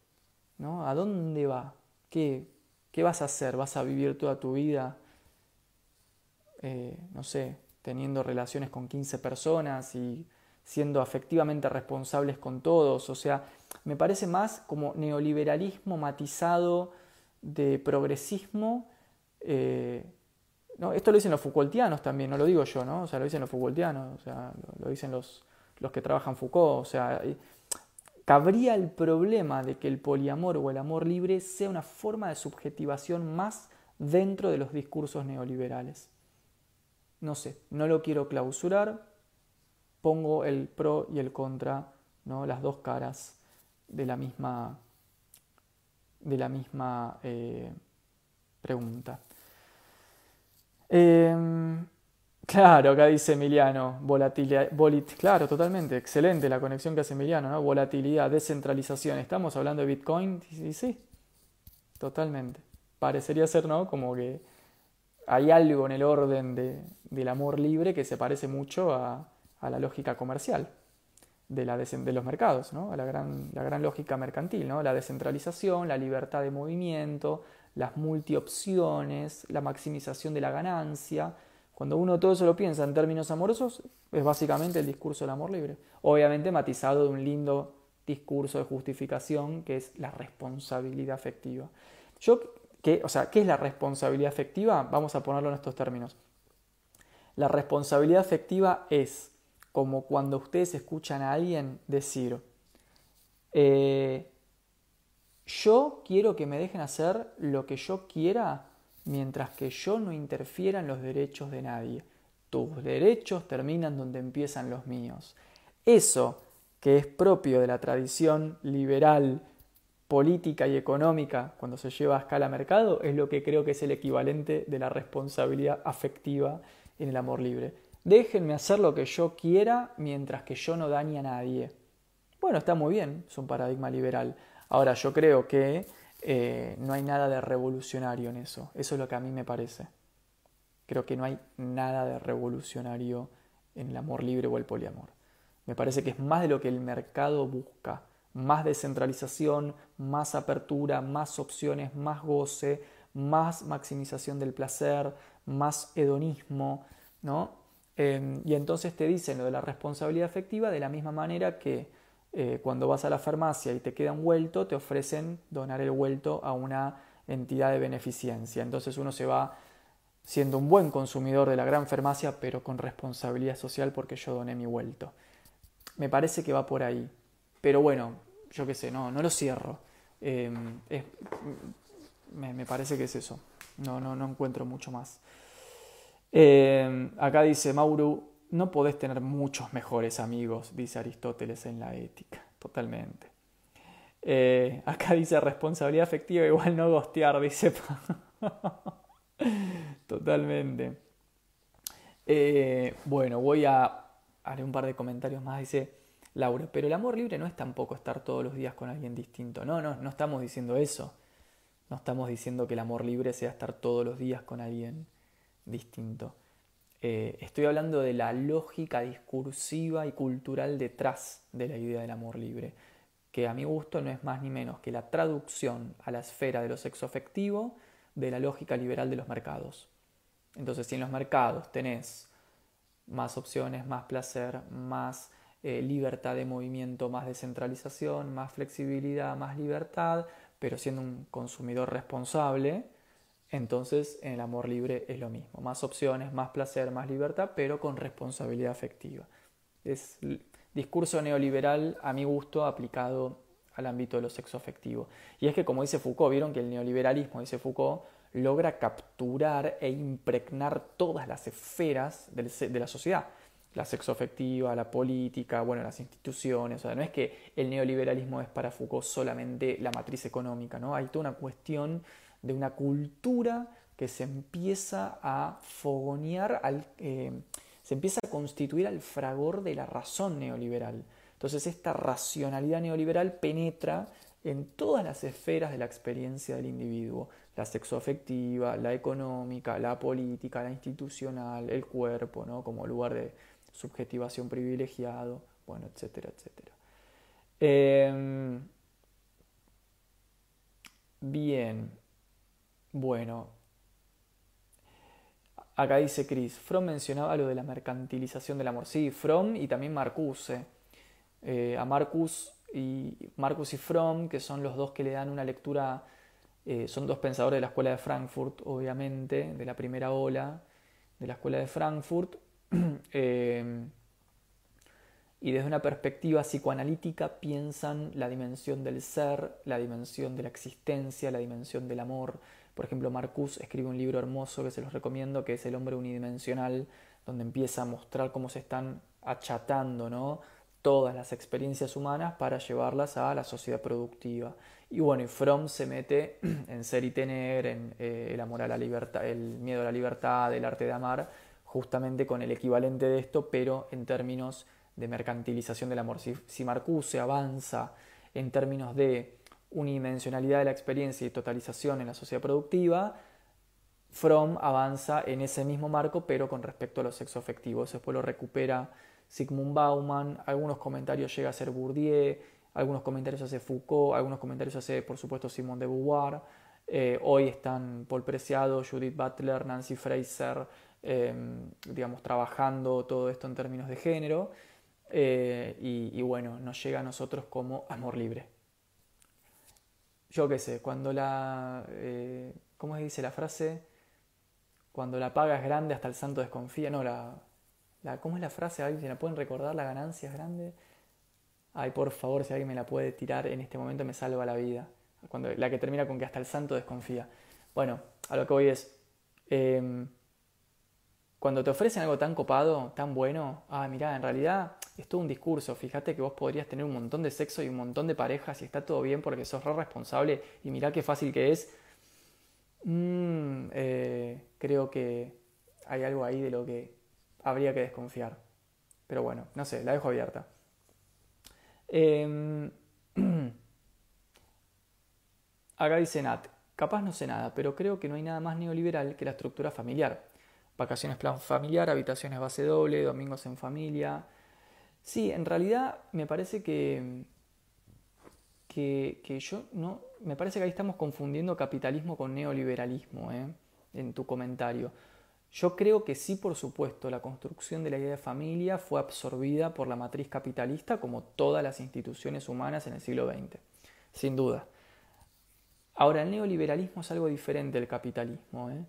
¿No? ¿A dónde va? ¿Qué, ¿Qué vas a hacer? ¿Vas a vivir toda tu vida eh, no sé, teniendo relaciones con 15 personas y siendo afectivamente responsables con todos. O sea, me parece más como neoliberalismo matizado de progresismo. Eh, no, esto lo dicen los Foucaultianos también, no lo digo yo, ¿no? O sea, lo dicen los Foucaultianos, o sea, lo, dicen los, los que trabajan Foucault. O sea, cabría el problema de que el poliamor o el amor libre sea una forma de subjetivación más dentro de los discursos neoliberales. No sé, no lo quiero clausurar, pongo el pro y el contra, ¿no? las dos caras de la misma, de la misma eh, pregunta. Em, claro, acá dice Emiliano, volatilidad, claro, totalmente, excelente la conexión que hace Emiliano, ¿no? Volatilidad, descentralización. ¿Estamos hablando de Bitcoin? Sí, sí, totalmente. Parecería ser, ¿no? Como que hay algo en el orden del amor libre que se parece mucho a, a la lógica comercial de, la de los mercados, ¿no? a la gran, la gran lógica mercantil, ¿no? la descentralización, la libertad de movimiento, las multiopciones, la maximización de la ganancia. Cuando uno todo eso lo piensa en términos amorosos, es básicamente el discurso del amor libre. Obviamente matizado de un lindo discurso de justificación que es la responsabilidad afectiva. Yo, ¿qué, o sea, ¿qué es la responsabilidad afectiva? Vamos a ponerlo en estos términos. La responsabilidad afectiva es como cuando ustedes escuchan a alguien decir, eh, yo quiero que me dejen hacer lo que yo quiera mientras que yo no interfiera en los derechos de nadie. Tus derechos terminan donde empiezan los míos. Eso que es propio de la tradición liberal, política y económica cuando se lleva a escala mercado, es lo que creo que es el equivalente de la responsabilidad afectiva en el amor libre. Déjenme hacer lo que yo quiera mientras que yo no dañe a nadie. Bueno, está muy bien, es un paradigma liberal. Ahora, yo creo que eh, no hay nada de revolucionario en eso. Eso es lo que a mí me parece. Creo que no hay nada de revolucionario en el amor libre o el poliamor. Me parece que es más de lo que el mercado busca. Más descentralización, más apertura, más opciones, más goce, más maximización del placer, más hedonismo, ¿no? Em, y entonces te dicen lo de la responsabilidad afectiva de la misma manera que eh, cuando vas a la farmacia y te queda un vuelto, te ofrecen donar el vuelto a una entidad de beneficencia. Entonces uno se va siendo un buen consumidor de la gran farmacia, pero con responsabilidad social porque yo doné mi vuelto. Me parece que va por ahí. Pero bueno, yo qué sé, no, no lo cierro. Em, me, me, parece que es eso. No, no, no encuentro mucho más. Eh, acá dice Mauro, no podés tener muchos mejores amigos, dice Aristóteles en la ética, totalmente. Eh, acá dice responsabilidad afectiva, igual no gostear, dice. totalmente. Eh, bueno, voy a haré un par de comentarios más. Dice Laura, pero el amor libre no es tampoco estar todos los días con alguien distinto. No, no, no estamos diciendo eso. No estamos diciendo que el amor libre sea estar todos los días con alguien distinto. Eh, estoy hablando de la lógica discursiva y cultural detrás de la idea del amor libre, que a mi gusto no es más ni menos que la traducción a la esfera de lo sexoafectivo de la lógica liberal de los mercados. Entonces, si en los mercados tenés más opciones, más placer, más eh, libertad de movimiento, más descentralización, más flexibilidad, más libertad, pero siendo un consumidor responsable, entonces, en el amor libre es lo mismo, más opciones, más placer, más libertad, pero con responsabilidad afectiva. Es discurso neoliberal a mi gusto aplicado al ámbito de lo sexo afectivo. Y es que, como dice Foucault, vieron que el neoliberalismo, dice Foucault, logra capturar e impregnar todas las esferas de la sociedad. La sexoafectiva, la política, bueno, las instituciones. O sea, no es que el neoliberalismo es para Foucault solamente la matriz económica, ¿no? Hay toda una cuestión de una cultura que se empieza a fogonear, al, eh, se empieza a constituir al fragor de la razón neoliberal. Entonces esta racionalidad neoliberal penetra en todas las esferas de la experiencia del individuo, la sexoafectiva, la económica, la política, la institucional, el cuerpo, ¿no? como lugar de subjetivación privilegiado, bueno, etcétera, etcétera. Em, bien, bueno, acá dice Chris, Fromm mencionaba lo de la mercantilización del amor. Sí, Fromm y también Marcuse. Eh, a Marcus y, Marcus y Fromm, que son los dos que le dan una lectura, eh, son dos pensadores de la escuela de Frankfurt, obviamente, de la primera ola de la escuela de Frankfurt. Eh, y desde una perspectiva psicoanalítica piensan la dimensión del ser, la dimensión de la existencia, la dimensión del amor. Por ejemplo, Marcus escribe un libro hermoso que se los recomiendo, que es El hombre unidimensional, donde empieza a mostrar cómo se están achatando ¿no? todas las experiencias humanas para llevarlas a la sociedad productiva. Y bueno, y Fromm se mete en ser y tener, en eh, el amor a la libertad, el miedo a la libertad, el arte de amar, justamente con el equivalente de esto, pero en términos de mercantilización del amor. Si, Marcuse avanza en términos de unidimensionalidad de la experiencia y totalización en la sociedad productiva, Fromm avanza en ese mismo marco, pero con respecto a los sexoafectivos. Después lo recupera Sigmund Bauman, algunos comentarios llega a ser Bourdieu, algunos comentarios hace Foucault, algunos comentarios hace, por supuesto, Simone de Beauvoir. Eh, hoy están Paul Preciado, Judith Butler, Nancy Fraser, em, digamos, trabajando todo esto en términos de género. Eh, y, bueno, nos llega a nosotros como amor libre. Yo qué sé, cuando la... Eh, ¿Cómo se dice la frase? Cuando la paga es grande hasta el santo desconfía. No, la, ¿Cómo es la frase? ¿Alguien la pueden recordar? ¿La ganancia es grande? Ay, por favor, si alguien me la puede tirar en este momento me salva la vida. Cuando, la que termina con que hasta el santo desconfía. Bueno, a lo que voy es... Em, cuando te ofrecen algo tan copado, tan bueno, ah, mirá, en realidad es todo un discurso. Fíjate que vos podrías tener un montón de sexo y un montón de parejas y está todo bien porque sos re responsable y mirá qué fácil que es. Mm, eh, creo que hay algo ahí de lo que habría que desconfiar. Pero bueno, no sé, la dejo abierta. Em, acá dice Nat, capaz no sé nada, pero creo que no hay nada más neoliberal que la estructura familiar. Vacaciones plan familiar, habitaciones base doble, domingos en familia, Sí, en realidad me parece que, que, yo no. Me parece que ahí estamos confundiendo capitalismo con neoliberalismo, ¿eh? en tu comentario. Yo creo que sí, por supuesto, la construcción de la idea de familia fue absorbida por la matriz capitalista como todas las instituciones humanas en el siglo XX, sin duda. Ahora, el neoliberalismo es algo diferente del capitalismo. ¿eh?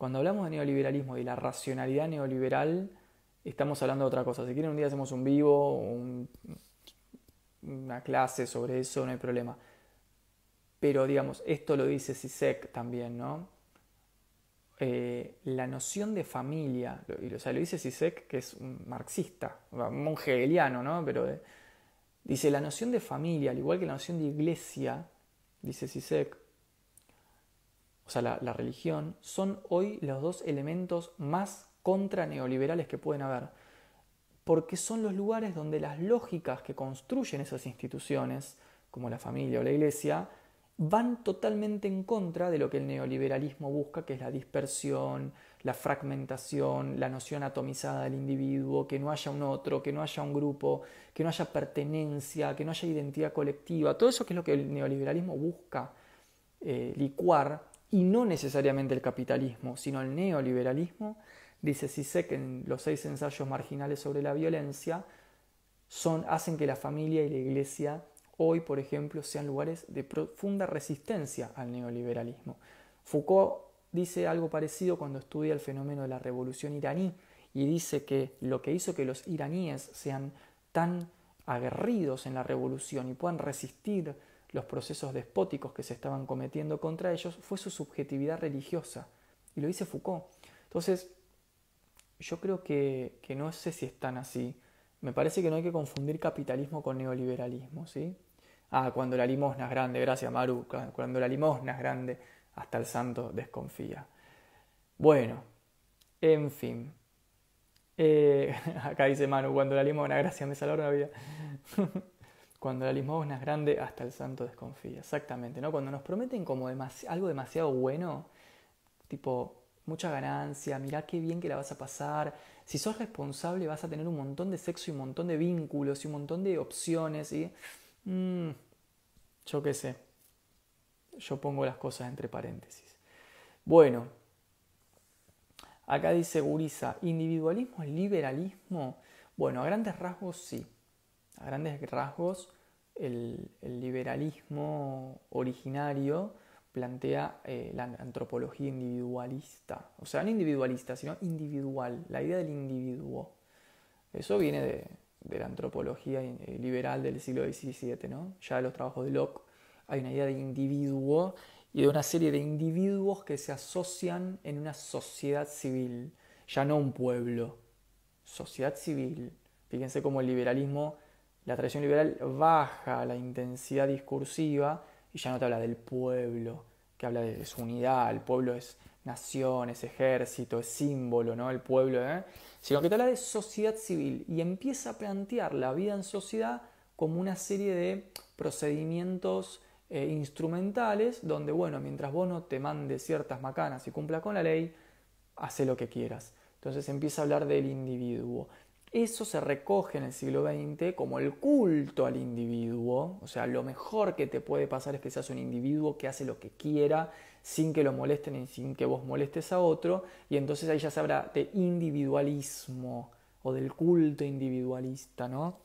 Cuando hablamos de neoliberalismo y la racionalidad neoliberal, estamos hablando de otra cosa. Si quieren un día hacemos un vivo, una clase sobre eso, no hay problema. Pero digamos, esto lo dice Sisek también, ¿no? Eh, la noción de familia, o sea, lo dice Sisek, que es un marxista, un monje hegeliano, ¿no? Pero eh, dice, la noción de familia, al igual que la noción de iglesia, dice Sisek, o sea, la, religión, son hoy los dos elementos más contra neoliberales que pueden haber, porque son los lugares donde las lógicas que construyen esas instituciones, como la familia o la iglesia, van totalmente en contra de lo que el neoliberalismo busca, que es la dispersión, la fragmentación, la noción atomizada del individuo, que no haya un otro, que no haya un grupo, que no haya pertenencia, que no haya identidad colectiva, todo eso que es lo que el neoliberalismo busca eh, licuar, y no necesariamente el capitalismo, sino el neoliberalismo, Dice que en los seis ensayos marginales sobre la violencia son, hacen que la familia y la iglesia hoy, por ejemplo, sean lugares de profunda resistencia al neoliberalismo. Foucault dice algo parecido cuando estudia el fenómeno de la revolución iraní y dice que lo que hizo que los iraníes sean tan aguerridos en la revolución y puedan resistir los procesos despóticos que se estaban cometiendo contra ellos fue su subjetividad religiosa. Y lo dice Foucault. Entonces, yo creo que, no sé si están así. Me parece que no hay que confundir capitalismo con neoliberalismo, ¿sí? Ah, cuando la limosna es grande, gracias Maru, cuando la limosna es grande, hasta el santo desconfía. Bueno, en fin. Eh, acá dice Manu, cuando la limosna, gracias, me salvaron la vida. cuando la limosna es grande, hasta el santo desconfía. Exactamente, ¿no? Cuando nos prometen algo demasiado bueno, tipo, mucha ganancia, mirá qué bien que la vas a pasar. Si sos responsable vas a tener un montón de sexo y un montón de vínculos y un montón de opciones. y mm, yo qué sé. Yo pongo las cosas entre paréntesis. Bueno, Acá dice Guriza, ¿individualismo es liberalismo? Bueno, a grandes rasgos sí. A grandes rasgos el, liberalismo originario plantea eh, la antropología individualista. O sea, no individualista, sino individual, la idea del individuo. Eso viene de, de la antropología eh, liberal del siglo XVII, ¿no? Ya en los trabajos de Locke hay una idea de individuo y de una serie de individuos que se asocian en una sociedad civil, ya no un pueblo, sociedad civil. Fíjense cómo el liberalismo, la tradición liberal baja la intensidad discursiva y ya no te habla del pueblo, que habla de su unidad, el pueblo es nación, es ejército, es símbolo, ¿no? El pueblo, ¿eh? sino que te habla de sociedad civil y empieza a plantear la vida en sociedad como una serie de procedimientos eh, instrumentales donde, bueno, mientras vos no te mandes ciertas macanas y cumpla con la ley, hace lo que quieras. Entonces empieza a hablar del individuo. Eso se recoge en el siglo XX como el culto al individuo, o sea, lo mejor que te puede pasar es que seas un individuo que hace lo que quiera sin que lo molesten y sin que vos molestes a otro, y entonces ahí ya se habla de individualismo o del culto individualista, ¿no?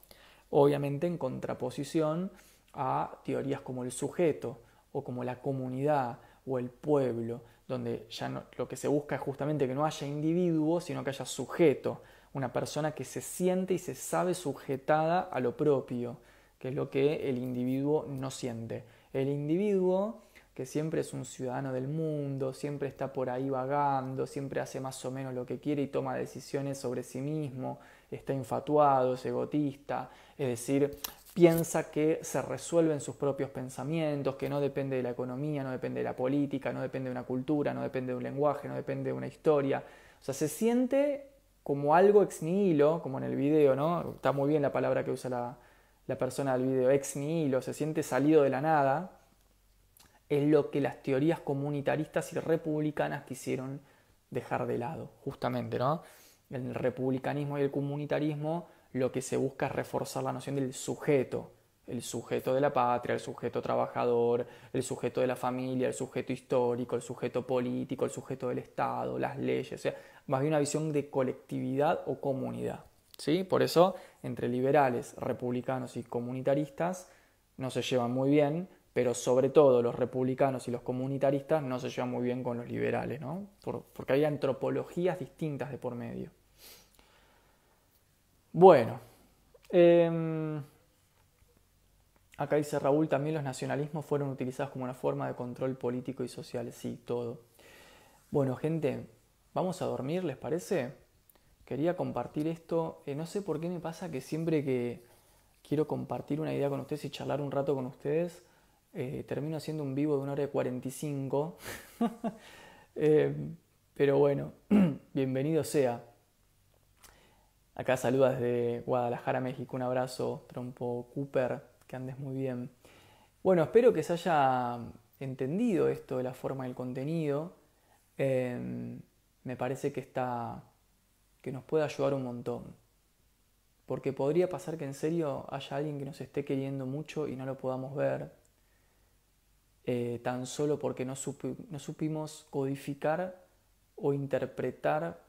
Obviamente en contraposición a teorías como el sujeto o como la comunidad o el pueblo, donde ya no, lo que se busca es justamente que no haya individuo, sino que haya sujeto, una persona que se siente y se sabe sujetada a lo propio, que es lo que el individuo no siente. El individuo que siempre es un ciudadano del mundo, siempre está por ahí vagando, siempre hace más o menos lo que quiere y toma decisiones sobre sí mismo, está infatuado, es egotista, es decir, piensa que se resuelven sus propios pensamientos, que no depende de la economía, no depende de la política, no depende de una cultura, no depende de un lenguaje, no depende de una historia. O sea, se siente como algo ex nihilo, como en el video, ¿no? Está muy bien la palabra que usa la, la persona del video, ex nihilo, se siente salido de la nada, es lo que las teorías comunitaristas y republicanas quisieron dejar de lado, justamente, ¿no? El republicanismo y el comunitarismo lo que se busca es reforzar la noción del sujeto, el sujeto de la patria, el sujeto trabajador, el sujeto de la familia, el sujeto histórico, el sujeto político, el sujeto del Estado, las leyes, o sea, más bien una visión de colectividad o comunidad. ¿sí? Por eso, entre liberales, republicanos y comunitaristas no se llevan muy bien, pero sobre todo los republicanos y los comunitaristas no se llevan muy bien con los liberales, ¿no? porque hay antropologías distintas de por medio. Bueno, em, acá dice Raúl, también los nacionalismos fueron utilizados como una forma de control político y social, sí, todo. Bueno, gente, vamos a dormir, ¿les parece? Quería compartir esto, eh, no sé por qué me pasa que siempre que quiero compartir una idea con ustedes y charlar un rato con ustedes, eh, termino haciendo un vivo de una hora de 45. eh, pero bueno, bienvenido sea. Acá saluda desde Guadalajara, México. Un abrazo, Trompo Cooper, que andes muy bien. Bueno, espero que se haya entendido esto de la forma del contenido. Em, me parece que está. que nos puede ayudar un montón. Porque podría pasar que en serio haya alguien que nos esté queriendo mucho y no lo podamos ver eh, tan solo porque no, supimos codificar o interpretar